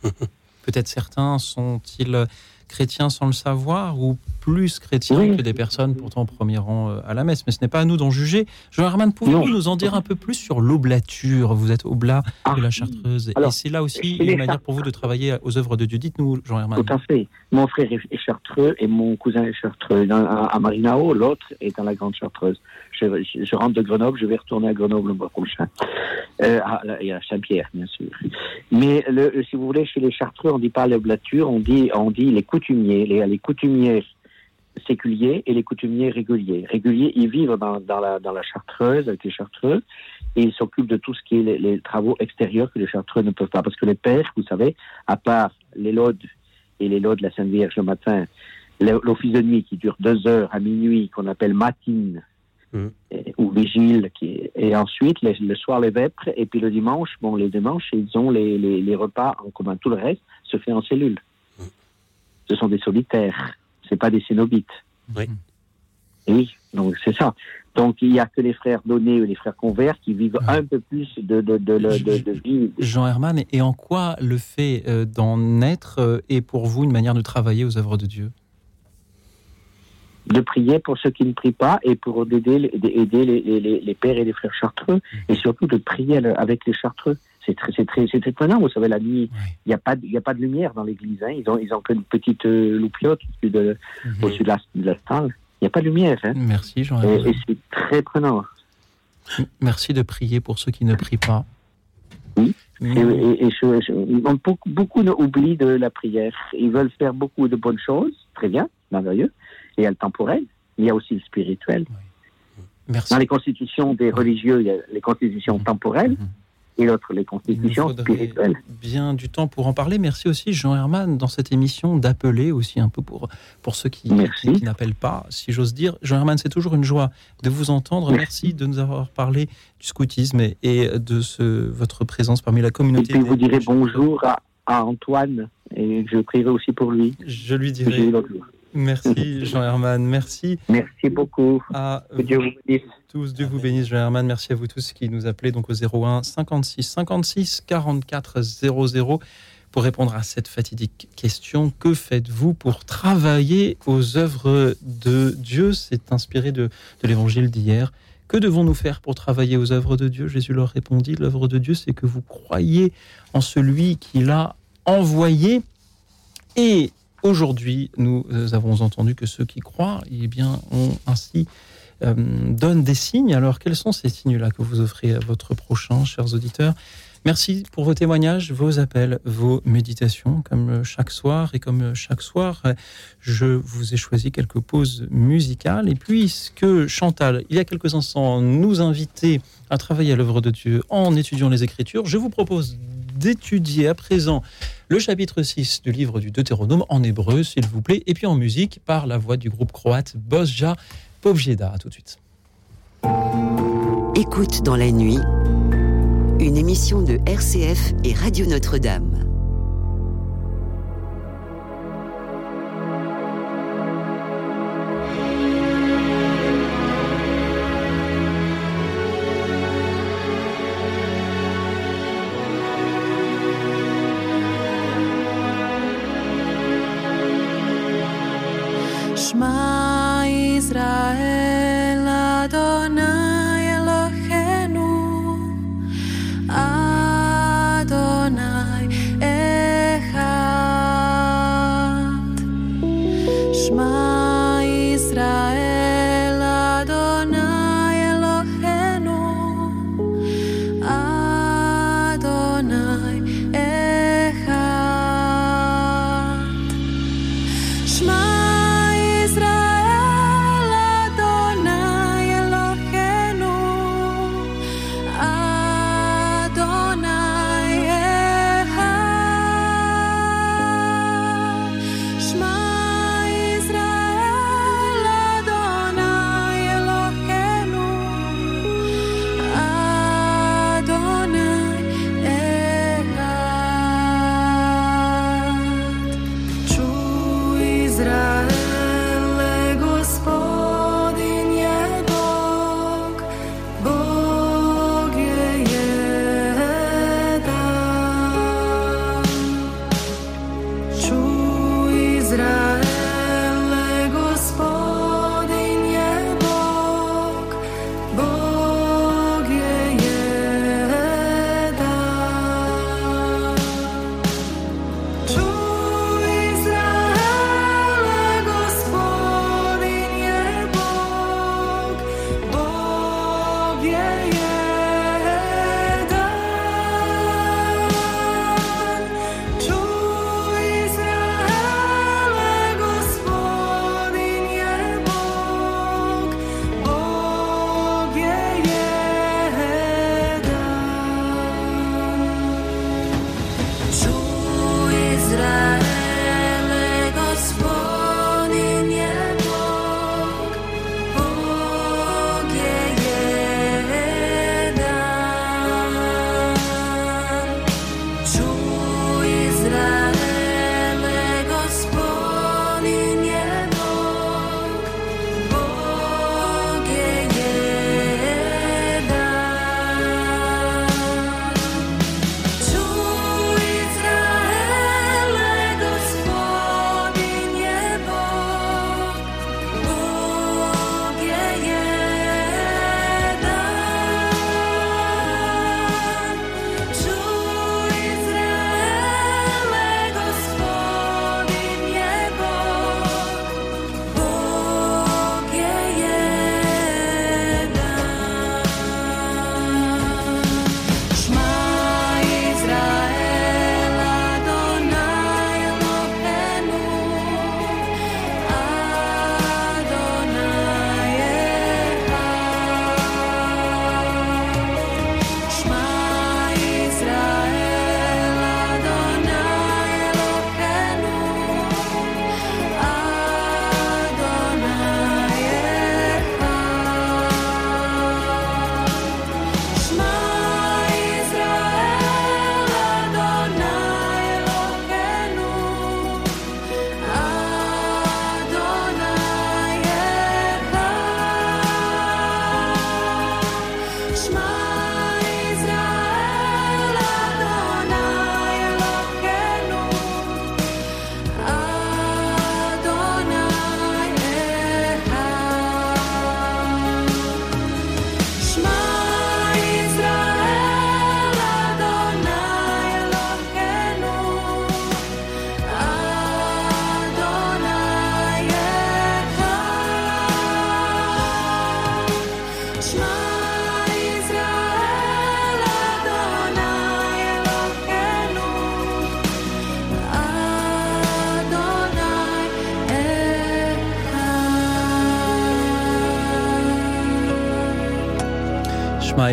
Peut-être certains sont-ils chrétiens sans le savoir ou plus chrétiens que des personnes pourtant au premier rang euh, à la messe. Mais ce n'est pas à nous d'en juger. Jean Herman, pouvez-vous nous en dire un peu plus sur l'oblature? Vous êtes oblat ah, de la Chartreuse. et c'est là aussi une manière pour vous de travailler aux œuvres de Dieu. Dites-nous, Jean Herman. Tout à fait. Mon frère est chartreux et mon cousin est chartreux. à Marinao, l'autre est dans la Grande Chartreuse. Je, rentre de Grenoble, je vais retourner à Grenoble le mois prochain. Euh, et à Saint-Pierre, bien sûr. Mais le, si vous voulez, chez les chartreux, on ne dit pas l'oblature, on dit, on dit les coutumiers. Les, les coutumiers séculiers et les coutumiers réguliers. Réguliers, ils vivent dans, dans, la, dans la chartreuse, avec les chartreux, et ils s'occupent de tout ce qui est les, travaux extérieurs que les chartreux ne peuvent pas. Parce que les pères, vous savez, à part les laudes et les laudes de la Sainte Vierge le matin, l'office de nuit qui dure deux heures à minuit, qu'on appelle matine, mmh. ou vigile, qui et ensuite le soir les vêpres, et puis le dimanche, bon, les dimanches, ils ont les, les, les repas en commun. Tout le reste se fait en cellule. Ce sont des solitaires c'est pas des cénobites. Oui. oui, donc c'est ça. Donc il n'y a que les frères donnés ou les frères converts qui vivent un peu plus de, de, de, de, vie. Jean Herman, et en quoi le fait euh, d'en être euh, est pour vous une manière de travailler aux œuvres de Dieu? De prier pour ceux qui ne prient pas et pour aider, aider les, les, les pères et les frères chartreux et surtout de prier avec les chartreux. C'est très, c'est très, c'est étonnant. Vous savez, la nuit, il n'y a pas, il a pas de lumière dans l'église. Hein. Ils ont, ils ont qu'une petite euh, loupiote au-dessus de, mhm. au-dessus de la, de la Il n'y a pas de lumière. Hein. Merci, Jean. Et, et c'est très prenant. Merci de prier pour ceux qui ne prient pas. Oui. Et, et, beaucoup, beaucoup oublient de la prière. Ils veulent faire beaucoup de bonnes choses, très bien, merveilleux. Et il y a le temporel, il y a aussi le spirituel. Merci. Dans les constitutions des religieux, il y a les constitutions mhm. temporelles. Et l'autre, les constitutions spirituelles. Bien du temps pour en parler. Merci aussi, Jean Herman, dans cette émission, d'appeler aussi un peu pour, pour ceux qui, qui, n'appellent pas, si j'ose dire. Jean Herman, c'est toujours une joie de vous entendre. Merci, de nous avoir parlé du scoutisme et, de ce, votre présence parmi la communauté. Et puis vous direz bonjour à, à, Antoine et je prierai aussi pour lui. Je lui dirai. Merci Jean Herman, merci. Merci beaucoup. À Dieu vous bénisse. Tous, Dieu vous bénisse Jean Herman, merci à vous tous qui nous appelez donc au 01 56 56 44 00 pour répondre à cette fatidique question. Que faites-vous pour travailler aux œuvres de Dieu? C'est inspiré de, de l'évangile d'hier. Que devons-nous faire pour travailler aux œuvres de Dieu? Jésus leur répondit, l'œuvre de Dieu, c'est que vous croyez en celui qui l'a envoyé. Et Aujourd'hui, nous avons entendu que ceux qui croient, eh bien, ont ainsi euh, donnent des signes. Alors, quels sont ces signes-là que vous offrez à votre prochain, chers auditeurs? Merci pour vos témoignages, vos appels, vos méditations, comme chaque soir. Et comme chaque soir, je vous ai choisi quelques pauses musicales. Et puisque Chantal, il y a quelques instants, nous invitait à travailler à l'œuvre de Dieu en étudiant les Écritures, je vous propose d'étudier à présent le chapitre 6 du livre du Deutéronome en hébreu, s'il vous plaît, et puis en musique par la voix du groupe croate Bosja Povjeda. À tout de suite. Écoute dans la nuit, une émission de RCF et Radio Notre-Dame. Shema Israel Adonai.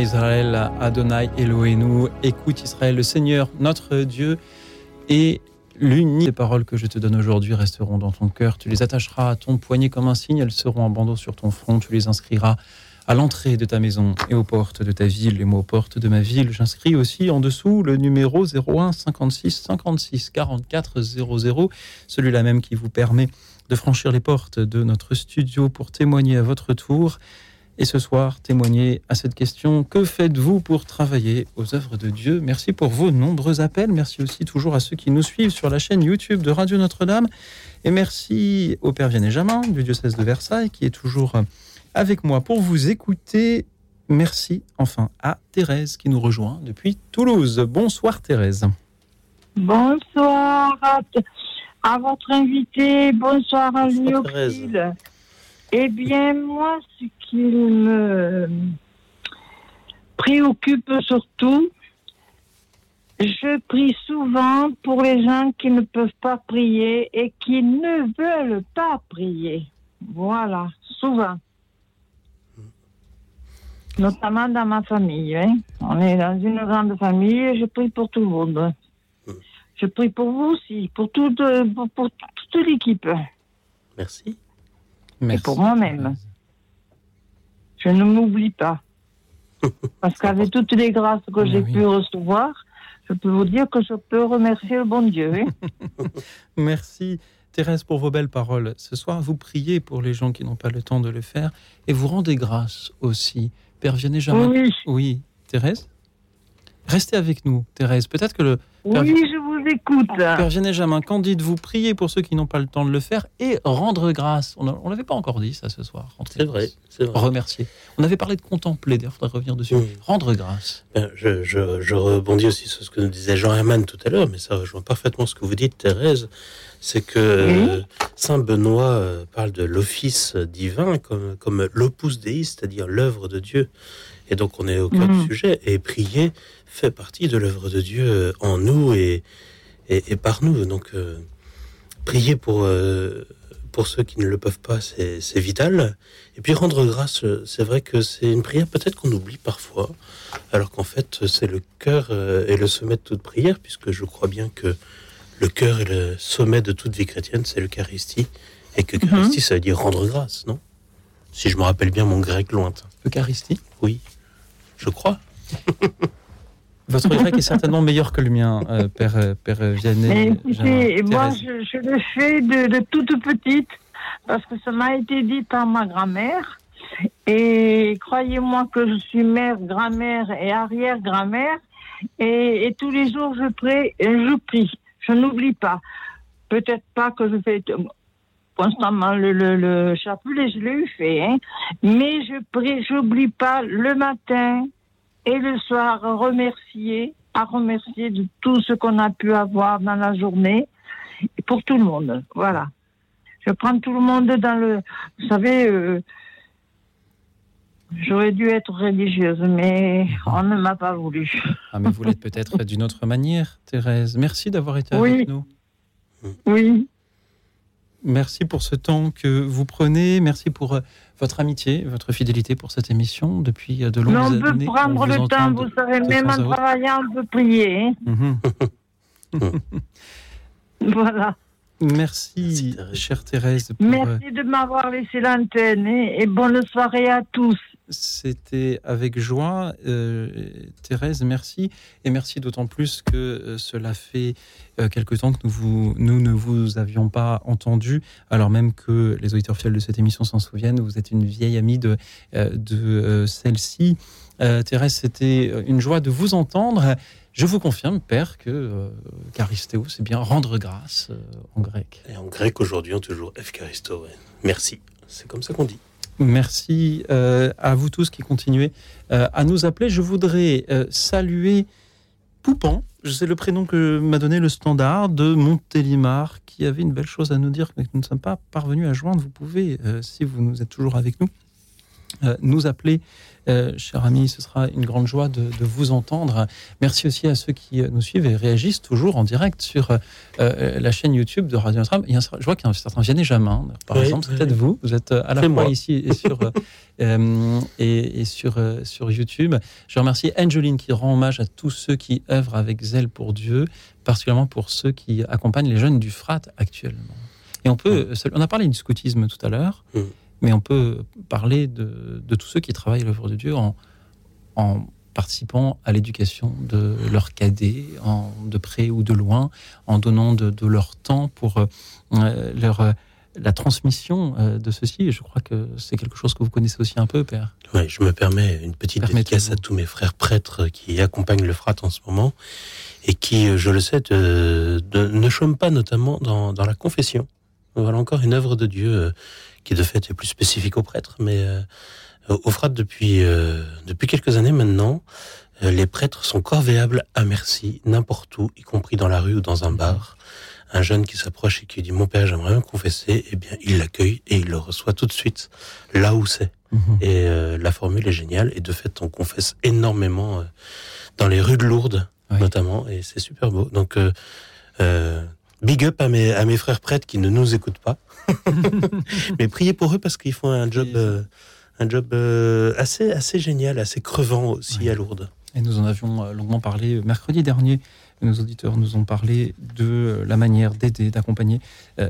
Israël, Adonai Elohenu. Écoute Israël, le Seigneur, notre Dieu, et l'unique des paroles que je te donne aujourd'hui resteront dans ton cœur. Tu les attacheras à ton poignet comme un signe, elles seront en bandeau sur ton front. Tu les inscriras à l'entrée de ta maison et aux portes de ta ville. Et moi, aux portes de ma ville, j'inscris aussi en dessous le numéro 01 56 56 44 00, celui-là même qui vous permet de franchir les portes de notre studio pour témoigner à votre tour. Et ce soir, témoigner à cette question, que faites-vous pour travailler aux œuvres de Dieu? Merci pour vos nombreux appels. Merci aussi toujours à ceux qui nous suivent sur la chaîne YouTube de Radio Notre-Dame. Et merci au Père Vianney Jamin du diocèse de Versailles qui est toujours avec moi pour vous écouter. Merci enfin à Thérèse qui nous rejoint depuis Toulouse. Bonsoir Thérèse. Bonsoir à, votre invité. Bonsoir à lui Eh bien, moi, ce qui me préoccupe surtout, je prie souvent pour les gens qui ne peuvent pas prier et qui ne veulent pas prier. Voilà, souvent notamment dans ma famille. Hein. On est dans une grande famille et je prie pour tout le monde. Je prie pour vous aussi, pour toute, pour, toute l'équipe. Merci. Et pour moi-même. Je ne m'oublie pas. Parce qu'avec toutes les grâces que j'ai pu recevoir, je peux vous dire que je peux remercier le bon Dieu. Hein. Merci. Thérèse, pour vos belles paroles. Ce soir, vous priez pour les gens qui n'ont pas le temps de le faire et vous rendez grâce aussi Père Vianney Oui. Oui. Thérèse Restez avec nous, Thérèse. Peut-être que le. Oui, je vous écoute. Père Vianney Jamin, quand dites-vous prier pour ceux qui n'ont pas le temps de le faire et rendre grâce? On ne l'avait pas encore dit, ça, ce soir. C'est vrai, c'est vrai. Remercier. On avait parlé de contempler, d'ailleurs, il faudrait revenir dessus. Rendre grâce. Ben, je, rebondis aussi sur ce que nous disait Jean Herman tout à l'heure, mais ça rejoint parfaitement ce que vous dites, Thérèse. C'est que euh, Saint Benoît euh, parle de l'office divin comme, comme l'opus dei, c'est-à-dire l'œuvre de Dieu. Et donc on est au cœur du sujet. Et prier fait partie de l'œuvre de Dieu euh, en nous et, et, par nous. Donc euh, prier pour, euh, pour ceux qui ne le peuvent pas, c'est vital. Et puis rendre grâce, c'est vrai que c'est une prière peut-être qu'on oublie parfois, alors qu'en fait c'est le cœur et le sommet de toute prière, puisque je crois bien que le cœur et le sommet de toute vie chrétienne, c'est l'Eucharistie. Et que mhm. ça veut dire rendre grâce, non? Si je me rappelle bien mon grec lointain. Eucharistie? Oui je crois. Votre grec est certainement meilleur que le mien, euh, Père, euh, Père Vianney. Écoutez, moi, je, le fais de, toute petite parce que ça m'a été dit par ma grand-mère. Et croyez-moi que je suis mère, grand-mère et arrière-grand-mère. Et, tous les jours, je prie, je prie. Je n'oublie pas. Peut-être pas que je fais constamment le, le, le chapelet, je l'ai fait, hein. mais je prie, j'oublie pas le matin et le soir remercier, à remercier de tout ce qu'on a pu avoir dans la journée pour tout le monde. Voilà. Je prends tout le monde dans le, vous savez, euh, J'aurais dû être religieuse, mais on ne m'a pas voulu. Ah, mais vous l'êtes peut-être d'une autre manière, Thérèse. Merci d'avoir été avec nous. Oui. Merci pour ce temps que vous prenez. Merci pour euh, votre amitié, votre fidélité pour cette émission depuis euh, de longues années. On peut prendre le temps, vous savez, même en travaillant, on peut prier. Hein. Mhm. voilà. Merci, chère Thérèse. Merci de m'avoir laissé l'antenne et bonne soirée à tous. C'était avec joie. Euh, Thérèse, merci. Et merci d'autant plus que euh, cela fait euh, quelque temps que nous, ne vous avions pas entendu, alors même que les auditeurs fidèles de cette émission s'en souviennent. Vous êtes une vieille amie de, celle-ci. Thérèse, c'était une joie de vous entendre. Je vous confirme, Père, que Charistéo, c'est bien rendre grâce en grec. Et en grec, aujourd'hui, on toujours Efcharisto. Merci. C'est comme ça qu'on dit. Merci euh, à vous tous qui continuez euh, à nous appeler. Je voudrais euh, saluer Poupan, c'est le prénom que m'a donné le standard de Montélimar, qui avait une belle chose à nous dire, mais que nous ne sommes pas parvenus à joindre. Vous pouvez, si vous nous êtes toujours avec nous, nous appeler euh, cher ami, ce sera une grande joie de, vous entendre. Merci aussi à ceux qui nous suivent et réagissent toujours en direct sur euh, la chaîne YouTube de Radio Notre Dame. Je vois qu'il y a un certain Vianney Jamin, par exemple, c'est peut-être vous. Vous êtes à la fois ici et sur, euh, et, sur, sur YouTube. Je remercie Angeline qui rend hommage à tous ceux qui œuvrent avec zèle pour Dieu, particulièrement pour ceux qui accompagnent les jeunes du FRAT actuellement. Et on peut, on a parlé du scoutisme tout à l'heure. Mm mais on peut parler de, tous ceux qui travaillent l'œuvre de Dieu en, participant à l'éducation de leurs cadets, en, de près ou de loin, en donnant de, leur temps pour euh, leur, euh, la transmission euh, de ceci. Et je crois que c'est quelque chose que vous connaissez aussi un peu, Père. Oui, je me permets une petite dédicace à tous mes frères prêtres qui accompagnent le frat en ce moment et qui, je le sais, ne chôment pas notamment dans, dans la confession. Voilà encore une œuvre de Dieu qui de fait est plus spécifique aux prêtres, mais euh, au FRAT depuis, euh, depuis quelques années maintenant, euh, les prêtres sont corvéables à merci n'importe où, y compris dans la rue ou dans un bar. Un jeune qui s'approche et qui dit mon père j'aimerais bien confesser, eh bien il l'accueille et il le reçoit tout de suite là où c'est. Mhm. Et la formule est géniale et de fait on confesse énormément dans les rues de Lourdes notamment et c'est super beau. Donc big up à mes, à mes frères prêtres qui ne nous écoutent pas. Mais priez pour eux parce qu'ils font un job, euh, un job euh, assez, assez génial, assez crevant aussi à Lourdes. Et nous en avions euh, longuement parlé mercredi dernier. Nos auditeurs nous ont parlé de la manière d'aider, d'accompagner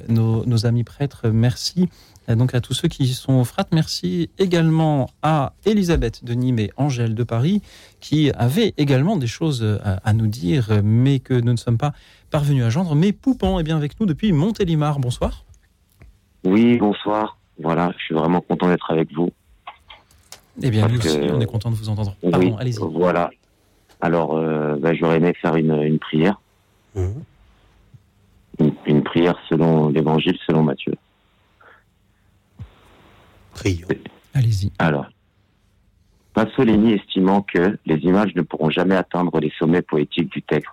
nos, amis prêtres. Merci donc à tous ceux qui sont au FRAT. Merci également à Elisabeth de Nîmes et Angèle de Paris qui avaient également des choses à, nous dire, mais que nous ne sommes pas parvenus à joindre. Mais Poupan est bien avec nous depuis Montélimar. Bonsoir. Oui, bonsoir. Voilà, je suis vraiment content d'être avec vous. Eh bien, nous aussi, on est content de vous entendre. Pardon, allez-y. Voilà. Alors, euh, bah, j'aurais aimé faire une, prière. Mmh. Une, prière selon l'évangile, selon Matthieu. Prions. Allez-y. Alors, Pasolini estimant que les images ne pourront jamais atteindre les sommets poétiques du texte,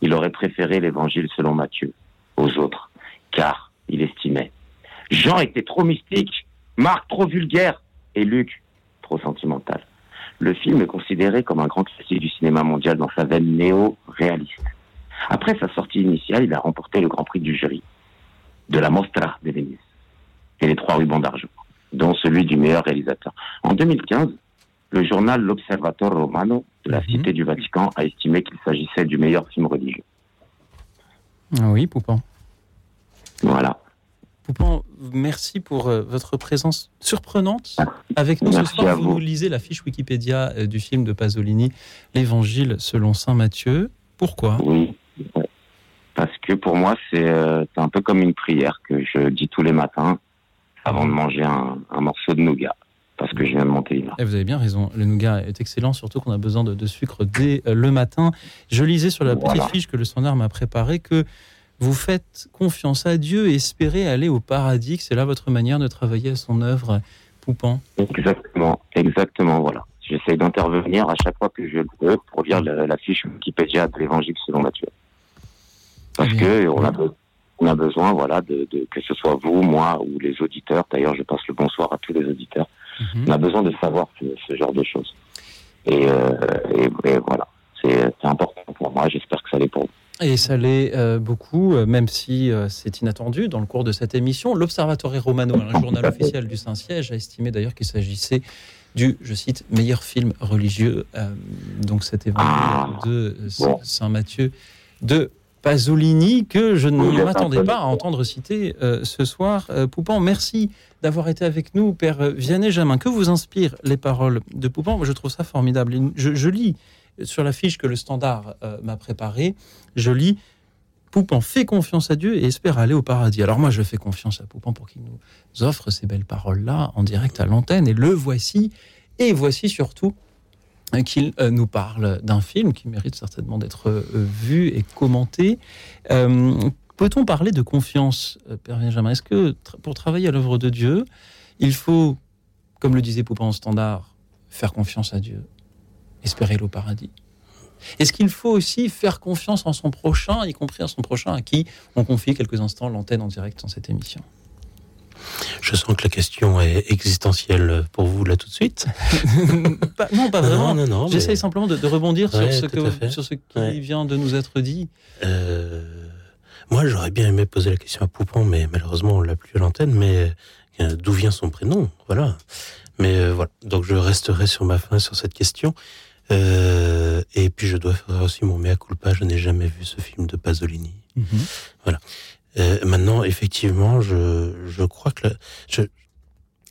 il aurait préféré l'évangile selon Matthieu aux autres, car il estimait Jean était trop mystique, Marc trop vulgaire et Luc trop sentimental. Le film est considéré comme un grand classique du cinéma mondial dans sa veine néo-réaliste. Après sa sortie initiale, il a remporté le Grand Prix du jury de la Mostra de Venise et les trois rubans d'argent, dont celui du meilleur réalisateur. En 2015, le journal L'Observatore Romano de la mhm. Cité du Vatican a estimé qu'il s'agissait du meilleur film religieux. Ah oui, Poupon. Voilà. Poupon, merci pour euh, votre présence surprenante avec nous ce soir. Vous. lisez la fiche Wikipédia euh, du film de Pasolini, L'Évangile selon saint Matthieu. Pourquoi? Oui, parce que pour moi, euh, c'est un peu comme une prière que je dis tous les matins avant de manger un, morceau de nougat. Parce que je viens de monter Et eh, vous avez bien raison, le nougat est excellent, surtout qu'on a besoin de, sucre dès le matin. Je lisais sur la petite fiche que le standard m'a préparée que vous faites confiance à Dieu et espérez aller au paradis, c'est là votre manière de travailler à son œuvre, Poupant. Exactement, exactement, voilà. J'essaie d'intervenir à chaque fois que je le peux pour lire la, fiche Wikipédia de l'Évangile selon Matthieu. Parce que on a, on a besoin, voilà, de, que ce soit vous, moi ou les auditeurs. D'ailleurs, je passe le bonsoir à tous les auditeurs. Mhm. On a besoin de savoir ce, genre de choses. Et, euh, et voilà, c'est important pour moi. J'espère que ça l'est pour vous. Et ça l'est euh, beaucoup, euh, même si euh, c'est inattendu dans le cours de cette émission. L'Observatoire Romano, un journal officiel du Saint-Siège, a estimé d'ailleurs qu'il s'agissait du, je cite, meilleur film religieux. donc cet événement ah, de Saint Matthieu de Pasolini que je ne m'attendais pas à entendre citer ce soir. Poupon, merci d'avoir été avec nous, Père Vianney Jamin. Que vous inspirent les paroles de Poupon? Moi, je trouve ça formidable. Je, je lis sur la fiche que le Standard euh, m'a préparée, je lis Poupon fait confiance à Dieu et espère aller au paradis. Alors moi, je fais confiance à Poupon pour qu'il nous offre ces belles paroles-là en direct à l'antenne. Et le voici. Et voici surtout qu'il euh, nous parle d'un film qui mérite certainement d'être euh, vu et commenté. Peut-on parler de confiance, Père Benjamin? Est-ce que pour travailler à l'œuvre de Dieu, il faut, comme le disait Poupon en standard, faire confiance à Dieu? Espérer le paradis Est-ce qu'il faut aussi faire confiance en son prochain, y compris à son prochain à qui on confie quelques instants l'antenne en direct dans cette émission? Je sens que la question est existentielle pour vous là tout de suite. non, pas vraiment. Non, non, J'essaye simplement de, rebondir sur, ce que, sur ce qui vient de nous être dit. Euh, moi, j'aurais bien aimé poser la question à Poupon, mais malheureusement, on l'a plus à l'antenne. Mais euh, d'où vient son prénom? Voilà. Mais euh, voilà. Donc, je resterai sur ma fin sur cette question. Et puis, je dois faire aussi mon mea culpa. Je n'ai jamais vu ce film de Pasolini. Mhm. Voilà. Euh, maintenant, effectivement, je, je crois que je,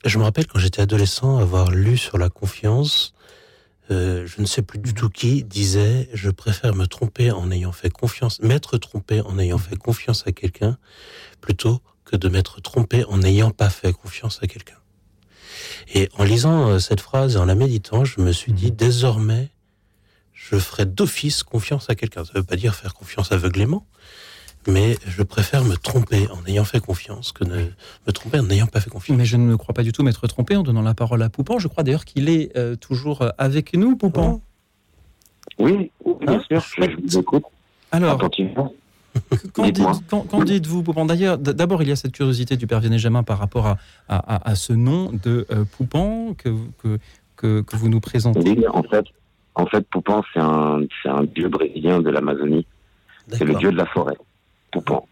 je me rappelle quand j'étais adolescent avoir lu sur la confiance. Euh, je ne sais plus du tout qui disait je préfère me tromper en ayant fait confiance, m'être trompé en ayant fait confiance à quelqu'un, plutôt que de m'être trompé en n'ayant pas fait confiance à quelqu'un. Et en lisant euh, cette phrase et en la méditant, je me suis dit désormais, je ferai d'office confiance à quelqu'un. Ça ne veut pas dire faire confiance aveuglément, mais je préfère me tromper en ayant fait confiance que ne me tromper en n'ayant pas fait confiance. Mais je ne me crois pas du tout m'être trompé en donnant la parole à Poupan. Je crois d'ailleurs qu'il est euh, toujours euh, avec nous, Poupan. Oui, bien hein sûr, je vous écoute. Alors, Qu'en dites-vous, Poupan D'ailleurs, d'abord, il y a cette curiosité du père Vianney-Jamin par rapport à, à, ce nom de euh, Poupan que, que, que, vous nous présentez. Oui, en fait, en fait Poupan, c'est un, un dieu brésilien de l'Amazonie. C'est le dieu de la forêt.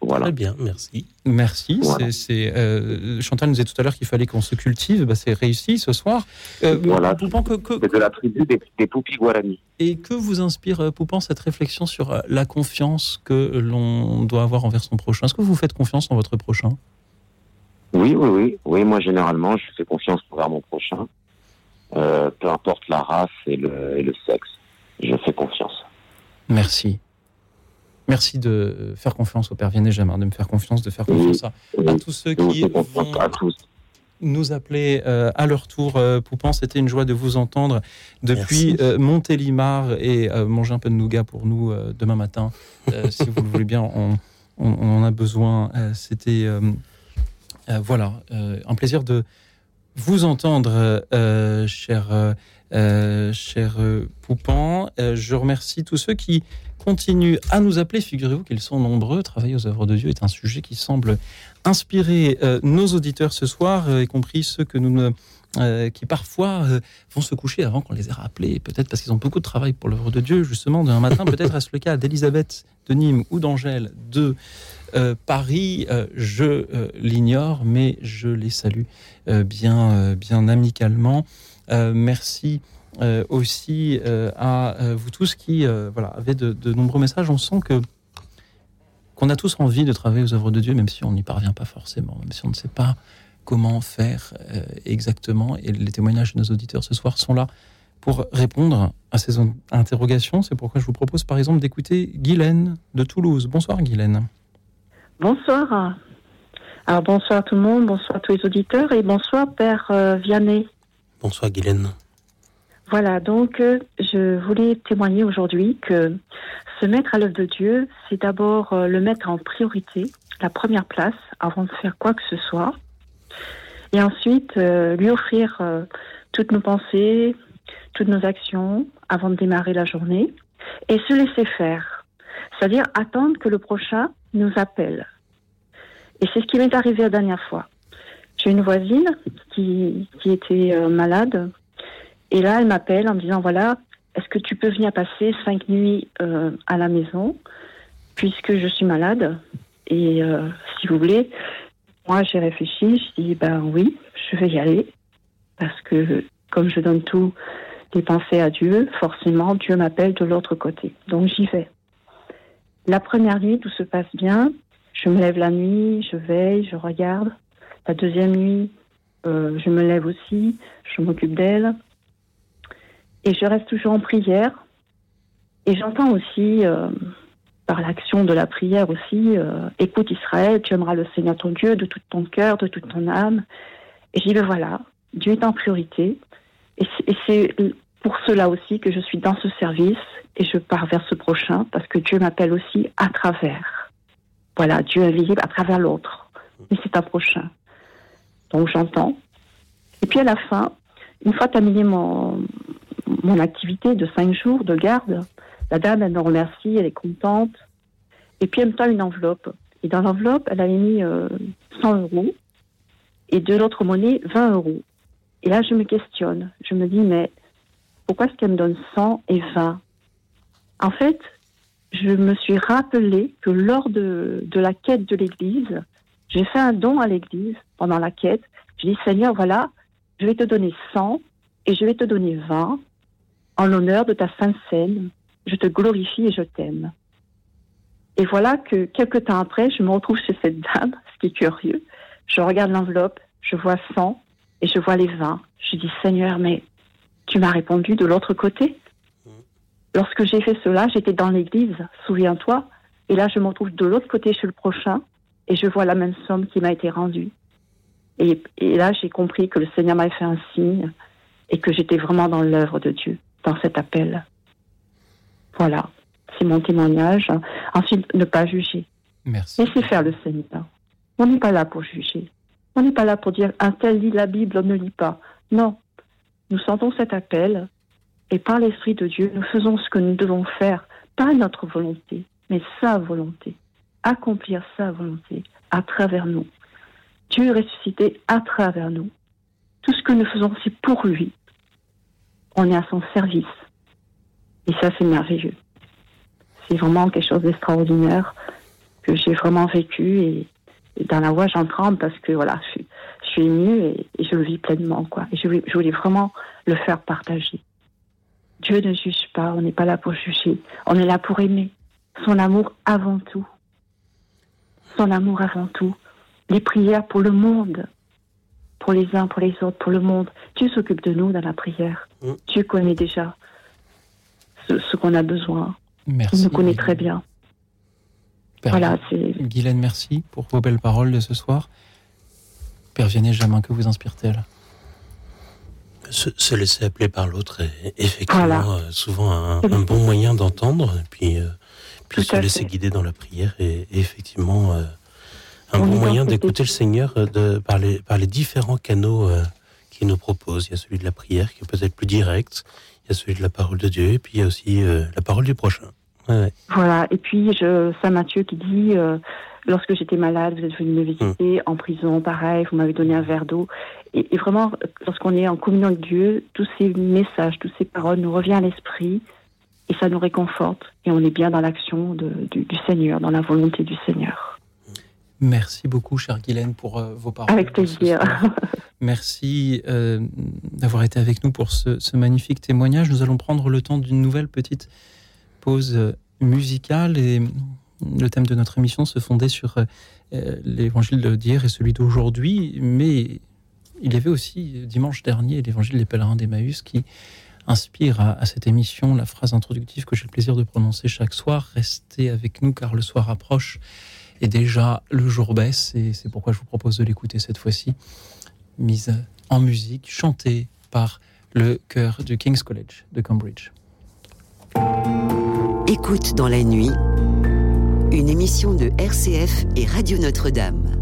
Voilà. Très bien, merci. Merci. C'est, euh, Chantal nous disait tout à l'heure qu'il fallait qu'on se cultive. Bah, c'est réussi ce soir. Euh, voilà. Poupan, que, c'est de la tribu des, des Poupis Guarani. Et que vous inspire, euh, Poupan, cette réflexion sur euh, la confiance que l'on doit avoir envers son prochain? Est-ce que vous faites confiance en votre prochain? Oui, oui, oui. Oui, moi, généralement, je fais confiance envers mon prochain. peu importe la race et le, et le sexe. Je fais confiance. Merci. Merci de faire confiance au Père Vianney Jamin, de me faire confiance, de faire confiance à, tous ceux qui vont nous appeler euh, à leur tour. Euh, c'était une joie de vous entendre depuis euh, Montélimar et manger un peu de nougat pour nous demain matin, si vous le voulez bien. On, en a besoin. c'était voilà un plaisir de vous entendre, cher cher Poupan. je remercie tous ceux qui continuent à nous appeler. Figurez-vous qu'ils sont nombreux. Travailler aux œuvres de Dieu est un sujet qui semble inspirer euh, nos auditeurs ce soir, euh, y compris ceux euh, qui parfois vont se coucher avant qu'on les ait rappelés, peut-être parce qu'ils ont beaucoup de travail pour l'œuvre de Dieu, justement, d'un matin. peut-être est-ce le cas d'Elisabeth de Nîmes ou d'Angèle de Paris. je l'ignore, mais je les salue bien, bien amicalement. Merci euh, aussi euh, à euh, vous tous qui voilà, avez de, nombreux messages. On sent que qu'on a tous envie de travailler aux œuvres de Dieu, même si on n'y parvient pas forcément, même si on ne sait pas comment faire exactement. Et les témoignages de nos auditeurs ce soir sont là pour répondre à ces interrogations. C'est pourquoi je vous propose par exemple d'écouter Guylaine de Toulouse. Bonsoir Guylaine. Bonsoir. Alors bonsoir tout le monde, bonsoir à tous les auditeurs et bonsoir Père Vianney. Bonsoir Guylaine. Voilà, donc euh, je voulais témoigner aujourd'hui que se mettre à l'œuvre de Dieu, c'est d'abord euh, le mettre en priorité, la première place, avant de faire quoi que ce soit. Et ensuite, euh, lui offrir toutes nos pensées, toutes nos actions avant de démarrer la journée. Et se laisser faire. C'est-à-dire attendre que le prochain nous appelle. Et c'est ce qui m'est arrivé la dernière fois. J'ai une voisine qui, était malade et là, elle m'appelle en me disant, voilà, est-ce que tu peux venir passer cinq nuits euh, à la maison, puisque je suis malade? Et euh, si vous voulez, moi, j'ai réfléchi, je dis, ben oui, je vais y aller, parce que comme je donne tout les pensées à Dieu, forcément, Dieu m'appelle de l'autre côté. Donc j'y vais. La première nuit, tout se passe bien. Je me lève la nuit, je veille, je regarde. La deuxième nuit, euh, je me lève aussi, je m'occupe d'elle. Et je reste toujours en prière. Et j'entends aussi, euh, par l'action de la prière aussi, euh, écoute Israël, tu aimeras le Seigneur ton Dieu de tout ton cœur, de toute ton âme. Et j'y vais, voilà, Dieu est en priorité. Et c'est pour cela aussi que je suis dans ce service et je pars vers ce prochain parce que Dieu m'appelle aussi à travers. Voilà, Dieu est visible à travers l'autre. Mais c'est un prochain. Donc j'entends. Et puis à la fin, une fois terminé mon, mon activité de cinq jours de garde. La dame, elle me remercie, elle est contente. Et puis, elle me tend une enveloppe. Et dans l'enveloppe, elle avait mis 100 euh, euros. et de l'autre monnaie 20 euros. Et là, je me questionne. Je me dis, mais pourquoi est-ce qu'elle me donne 100 et 20 En fait, je me suis rappelé que lors de, de la quête de l'Église, j'ai fait un don à l'Église pendant la quête. Je dis, Seigneur, voilà, je vais te donner 100 et je vais te donner 20 en l'honneur de ta sainte scène. Je te glorifie et je t'aime. Et voilà que quelques temps après, je me retrouve chez cette dame, ce qui est curieux. Je regarde l'enveloppe, je vois 100 et je vois les 20. Je dis, Seigneur, mais tu m'as répondu de l'autre côté Lorsque j'ai fait cela, j'étais dans l'église, souviens-toi, et là, je me retrouve de l'autre côté chez le prochain, et je vois la même somme qui m'a été rendue. Et, et là, j'ai compris que le Seigneur m'avait fait un signe, et que j'étais vraiment dans l'œuvre de Dieu, dans cet appel. Voilà, c'est mon témoignage. Ensuite, ne pas juger. Merci. Laissez faire le Seigneur. On n'est pas là pour juger. On n'est pas là pour dire un tel lit la Bible, on ne lit pas. Non. Nous sentons cet appel et par l'Esprit de Dieu, nous faisons ce que nous devons faire, pas notre volonté, mais sa volonté. Accomplir sa volonté à travers nous. Dieu est ressuscité à travers nous. Tout ce que nous faisons, c'est pour lui. On est à son service. Et ça, c'est merveilleux. C'est vraiment quelque chose d'extraordinaire que j'ai vraiment vécu et, dans la voix, j'en tremble parce que voilà, je, suis émue et, je le vis pleinement, quoi. Et je, je voulais vraiment le faire partager. Dieu ne juge pas, on n'est pas là pour juger, on est là pour aimer. Son amour avant tout. Son amour avant tout. Les prières pour le monde, pour les uns, pour les autres, pour le monde. Dieu s'occupe de nous dans la prière. Mm. Dieu connaît déjà ce, qu'on a besoin. Merci. Il nous connaît très bien. Père voilà, c'est. Guylaine, merci pour vos belles paroles de ce soir. Père Vianney, Jamin, que vous inspire-t-elle se, se, laisser appeler par l'autre est effectivement voilà. euh, souvent un, un, bon moyen d'entendre, puis, euh, puis se laisser fait. guider dans la prière est, est effectivement euh, un On bon moyen d'écouter le Seigneur euh, de, par, les, par les différents canaux euh, qu'il nous propose. Il y a celui de la prière qui est peut-être plus direct, il y a celui de la parole de Dieu, et puis il y a aussi euh, la parole du prochain. Ouais, ouais. Voilà, et puis je, Saint Matthieu qui dit lorsque j'étais malade, vous êtes venu me visiter, en prison, pareil, vous m'avez donné un verre d'eau. Et, et vraiment, lorsqu'on est en communion avec Dieu, tous ces messages, toutes ces paroles nous reviennent à l'esprit et ça nous réconforte. Et on est bien dans l'action du, du Seigneur, dans la volonté du Seigneur. Merci beaucoup, chère Guylaine, pour euh, vos paroles. Avec plaisir. Merci euh, d'avoir été avec nous pour ce, ce magnifique témoignage. Nous allons prendre le temps d'une nouvelle petite pause euh, musicale et le thème de notre émission se fondait sur euh, l'évangile d'hier et celui d'aujourd'hui, mais il y avait aussi dimanche dernier l'évangile des pèlerins d'Emmaüs qui inspire à, cette émission la phrase introductive que j'ai le plaisir de prononcer chaque soir. Restez avec nous car le soir approche et déjà le jour baisse et c'est pourquoi je vous propose de l'écouter cette fois-ci, mise en musique, chantée par le chœur du King's College de Cambridge. Écoute dans la nuit, une émission de RCF et Radio Notre-Dame.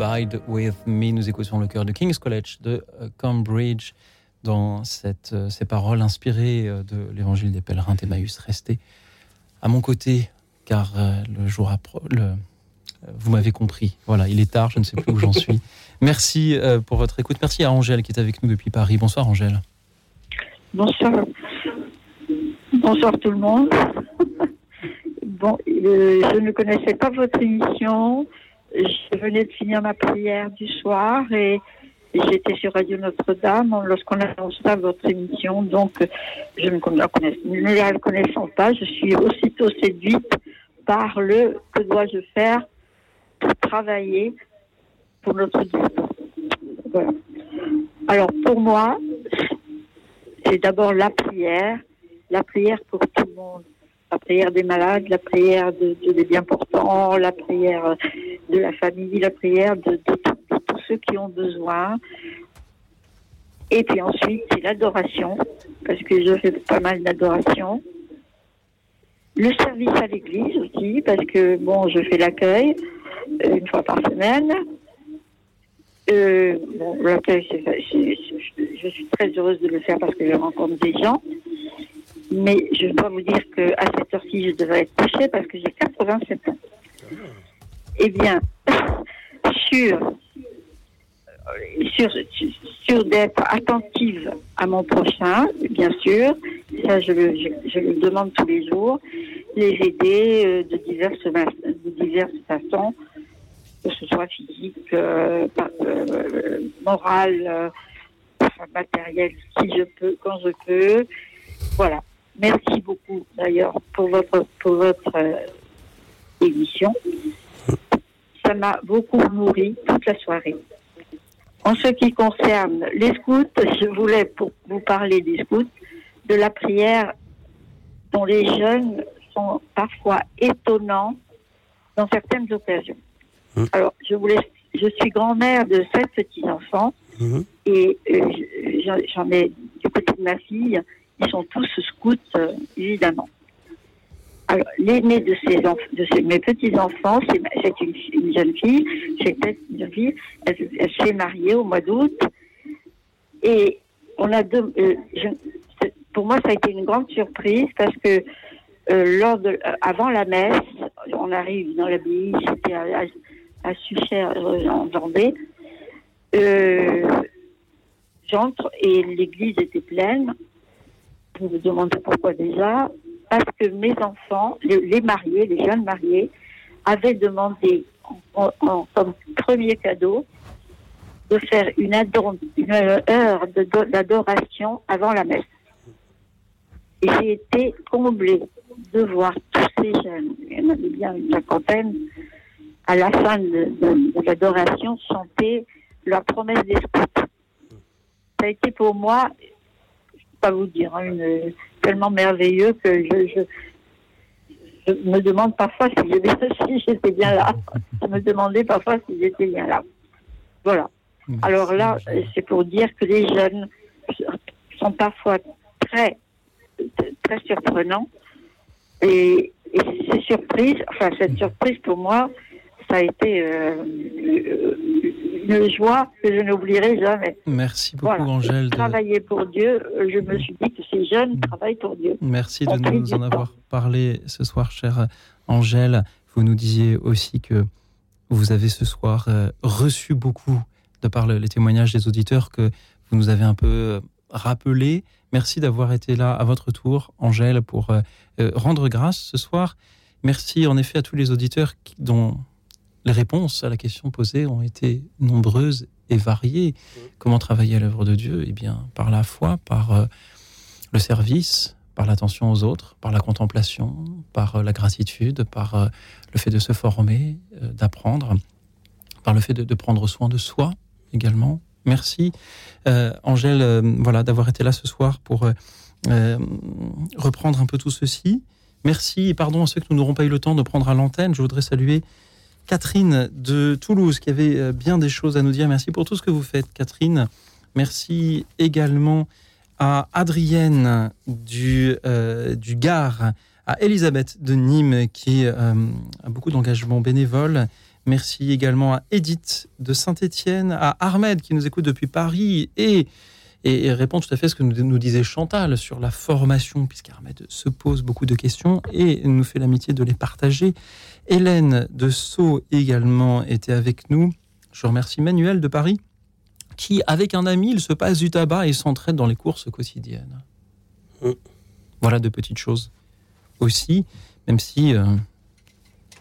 Abide With Me. Nous écoutions le cœur de King's College de euh, Cambridge dans cette, euh, ces paroles inspirées euh, de l'évangile des pèlerins d'Emmaüs. Restez à mon côté car le jour le, vous m'avez compris. Voilà, il est tard, je ne sais plus où j'en suis. Merci pour votre écoute. Merci à Angèle qui est avec nous depuis Paris. Bonsoir Angèle. Bonsoir. Bonsoir tout le monde. Bon, je ne connaissais pas votre émission je venais de finir ma prière du soir et j'étais sur Radio Notre-Dame lorsqu'on annonça votre émission. Donc, je ne la, ne la connaissant pas, je suis aussitôt séduite par le que dois-je faire pour travailler pour notre Dieu? Voilà. Alors, pour moi, c'est d'abord la prière, la prière pour tout le monde la prière des malades, la prière de, des bien portants, la prière de la famille, la prière de, tous ceux qui ont besoin. Et puis ensuite, c'est l'adoration, parce que je fais pas mal d'adoration. Le service à l'église aussi, parce que bon, je fais l'accueil euh, une fois par semaine. Euh, bon, l'accueil, je suis très heureuse de le faire parce que je rencontre des gens. Mais je dois vous dire qu'à cette heure-ci, je devrais être couchée parce que j'ai 87 ans. Eh bien, sur, sur, sur d'être attentive à mon prochain, bien sûr, ça je le, je, le demande tous les jours, les aider euh, de diverses, de diverses façons, que ce soit physique, euh, euh, morale, matériel, si je peux, quand je peux. Voilà. Merci beaucoup d'ailleurs pour votre, pour votre euh, émission. Ça m'a beaucoup nourri toute la soirée. En ce qui concerne les scouts, je voulais pour vous parler des scouts, de la prière dont les jeunes sont parfois étonnants dans certaines occasions. Mmh. Alors, je voulais, je suis grand-mère de sept petits-enfants mmh. et euh, j'en ai du côté de ma fille ils sont tous scouts, euh, évidemment. Alors, l'aîné de, ces de mes petits-enfants, c'est une, jeune fille, c'est une jeune fille, elle, s'est mariée au mois d'août. Et on a deux, euh, pour moi, ça a été une grande surprise parce que euh, lors de, avant la messe, on arrive dans l'abbaye, c'était à, à, Suchère, en Vendée. J'entre et l'église était pleine vous me demandez pourquoi déjà, parce que mes enfants, les, mariés, les jeunes mariés, avaient demandé comme premier cadeau de faire une, heure d'adoration avant la messe. Et j'ai été comblée de voir tous ces jeunes, il y en avait bien une cinquantaine, à la fin de, l'adoration chanter la promesse des scouts. Ça a été pour moi pas vous dire, hein, tellement merveilleux que je, je, me demande parfois si j'étais bien là. Je me demandais parfois si j'étais bien là. Voilà. Alors là, c'est pour dire que les jeunes sont parfois très, très surprenants. Et, et ces surprises, enfin, cette surprise pour moi, ça a été euh, une joie que je n'oublierai jamais. Merci beaucoup, Angèle. De... Travailler pour Dieu, je me suis dit que ces jeunes travaillent pour Dieu. Merci de nous en avoir parlé ce soir, chère Angèle. Vous nous disiez aussi que vous avez ce soir euh, reçu beaucoup, de par les témoignages des auditeurs, que vous nous avez un peu euh, rappelé. Merci d'avoir été là à votre tour, Angèle, pour rendre grâce ce soir. Merci en effet à tous les auditeurs dont les réponses à la question posée ont été nombreuses et variées. Comment travailler à l'œuvre de Dieu? Eh bien, par la foi, par euh, le service, par l'attention aux autres, par la contemplation, par euh, la gratitude, par euh, le fait de se former, d'apprendre, par le fait de, prendre soin de soi également. Merci, Angèle, voilà, d'avoir été là ce soir pour reprendre un peu tout ceci. Merci et pardon à ceux que nous n'aurons pas eu le temps de prendre à l'antenne. Je voudrais saluer Catherine de Toulouse qui avait euh, bien des choses à nous dire. Merci pour tout ce que vous faites, Catherine. Merci également à Adrienne du, euh, du Gard, à Elisabeth de Nîmes qui a beaucoup d'engagement bénévole. Merci également à Edith de Saint-Étienne, à Ahmed qui nous écoute depuis Paris et, et, répond tout à fait à ce que nous, nous disait Chantal sur la formation, puisqu'Ahmed se pose beaucoup de questions et nous fait l'amitié de les partager. Hélène de Sceaux également était avec nous. Je remercie Manuel de Paris qui, avec un ami, il se passe du tabac et s'entraide dans les courses quotidiennes. Mm. Voilà de petites choses aussi, même si euh,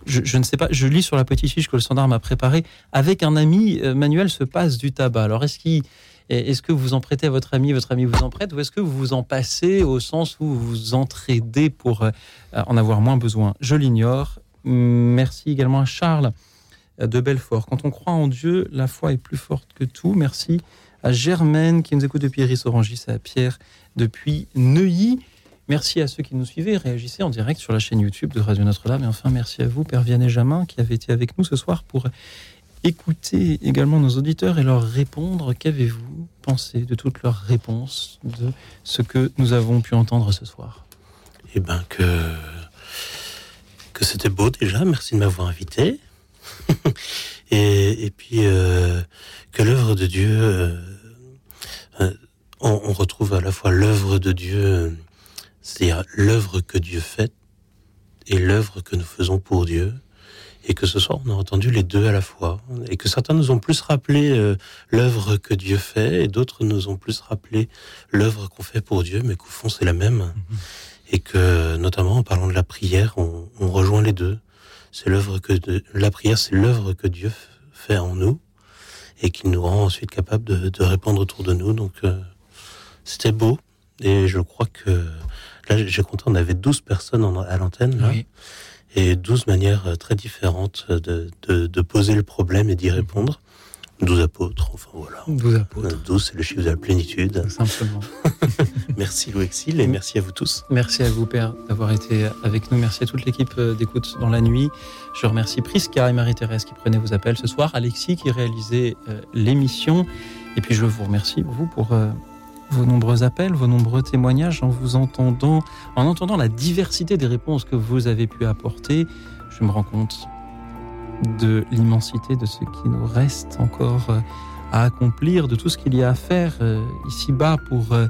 je, ne sais pas, je lis sur la petite fiche que le standard m'a préparée. Avec un ami, euh, Manuel se passe du tabac. Alors, est-ce qu'il est-ce que vous en prêtez à votre ami, votre ami vous en prête, ou est-ce que vous vous en passez au sens où vous vous entraidez pour euh, en avoir moins besoin? Je l'ignore. Merci également à Charles de Belfort. Quand on croit en Dieu, la foi est plus forte que tout. Merci à Germaine qui nous écoute depuis Iris-Orangis, à Pierre depuis Neuilly. Merci à ceux qui nous suivaient, réagissaient en direct sur la chaîne YouTube de Radio Notre-Dame. Et enfin, merci à vous, Père Vianney Jamin, qui avait été avec nous ce soir pour écouter également nos auditeurs et leur répondre. Qu'avez-vous pensé de toutes leurs réponses, de ce que nous avons pu entendre ce soir? Eh bien, que, que c'était beau déjà. Merci de m'avoir invité. et, puis, euh, que l'œuvre de Dieu. Euh, euh, on, retrouve à la fois l'œuvre de Dieu c'est-à-dire l'œuvre que Dieu fait et l'œuvre que nous faisons pour Dieu. Et que ce soir, on a entendu les deux à la fois. Et que certains nous ont plus rappelé l'œuvre que Dieu fait, et d'autres nous ont plus rappelé l'œuvre qu'on fait pour Dieu, mais qu'au fond, c'est la même. Mhm. Et que, notamment, en parlant de la prière, on, rejoint les deux. C'est l'œuvre que la prière, c'est l'œuvre que Dieu fait en nous, et qui nous rend ensuite capables de, répandre autour de nous. Donc, euh, c'était beau. Et je crois que Là, j'ai compté, on avait 12 personnes à l'antenne, et 12 manières euh, très différentes de, de, poser le problème et d'y répondre. 12 apôtres, enfin voilà. 12 apôtres. 12, c'est le chiffre de la plénitude. Simplement. merci Louis Exil et merci à vous tous. Merci à vous, Père, d'avoir été avec nous. Merci à toute l'équipe euh, d'écoute dans la nuit. Je remercie Prisca et Marie-Thérèse qui prenaient vos appels ce soir, Alexis qui réalisait euh, l'émission. Et puis je vous remercie, vous, pour vos nombreux appels, vos nombreux témoignages, en vous entendant, en entendant la diversité des réponses que vous avez pu apporter, je me rends compte de l'immensité de ce qui nous reste encore euh, à accomplir, de tout ce qu'il y a à faire euh, ici-bas pour, euh,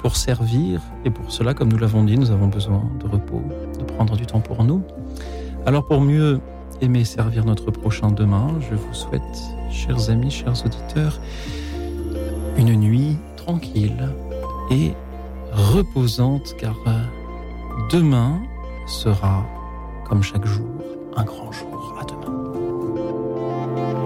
pour servir. Et pour cela, comme nous l'avons dit, nous avons besoin de repos, de prendre du temps pour nous. Alors pour mieux aimer servir notre prochain demain, je vous souhaite, chers amis, chers auditeurs, une nuit tranquille et reposante car demain sera, comme chaque jour, un grand jour. Bye.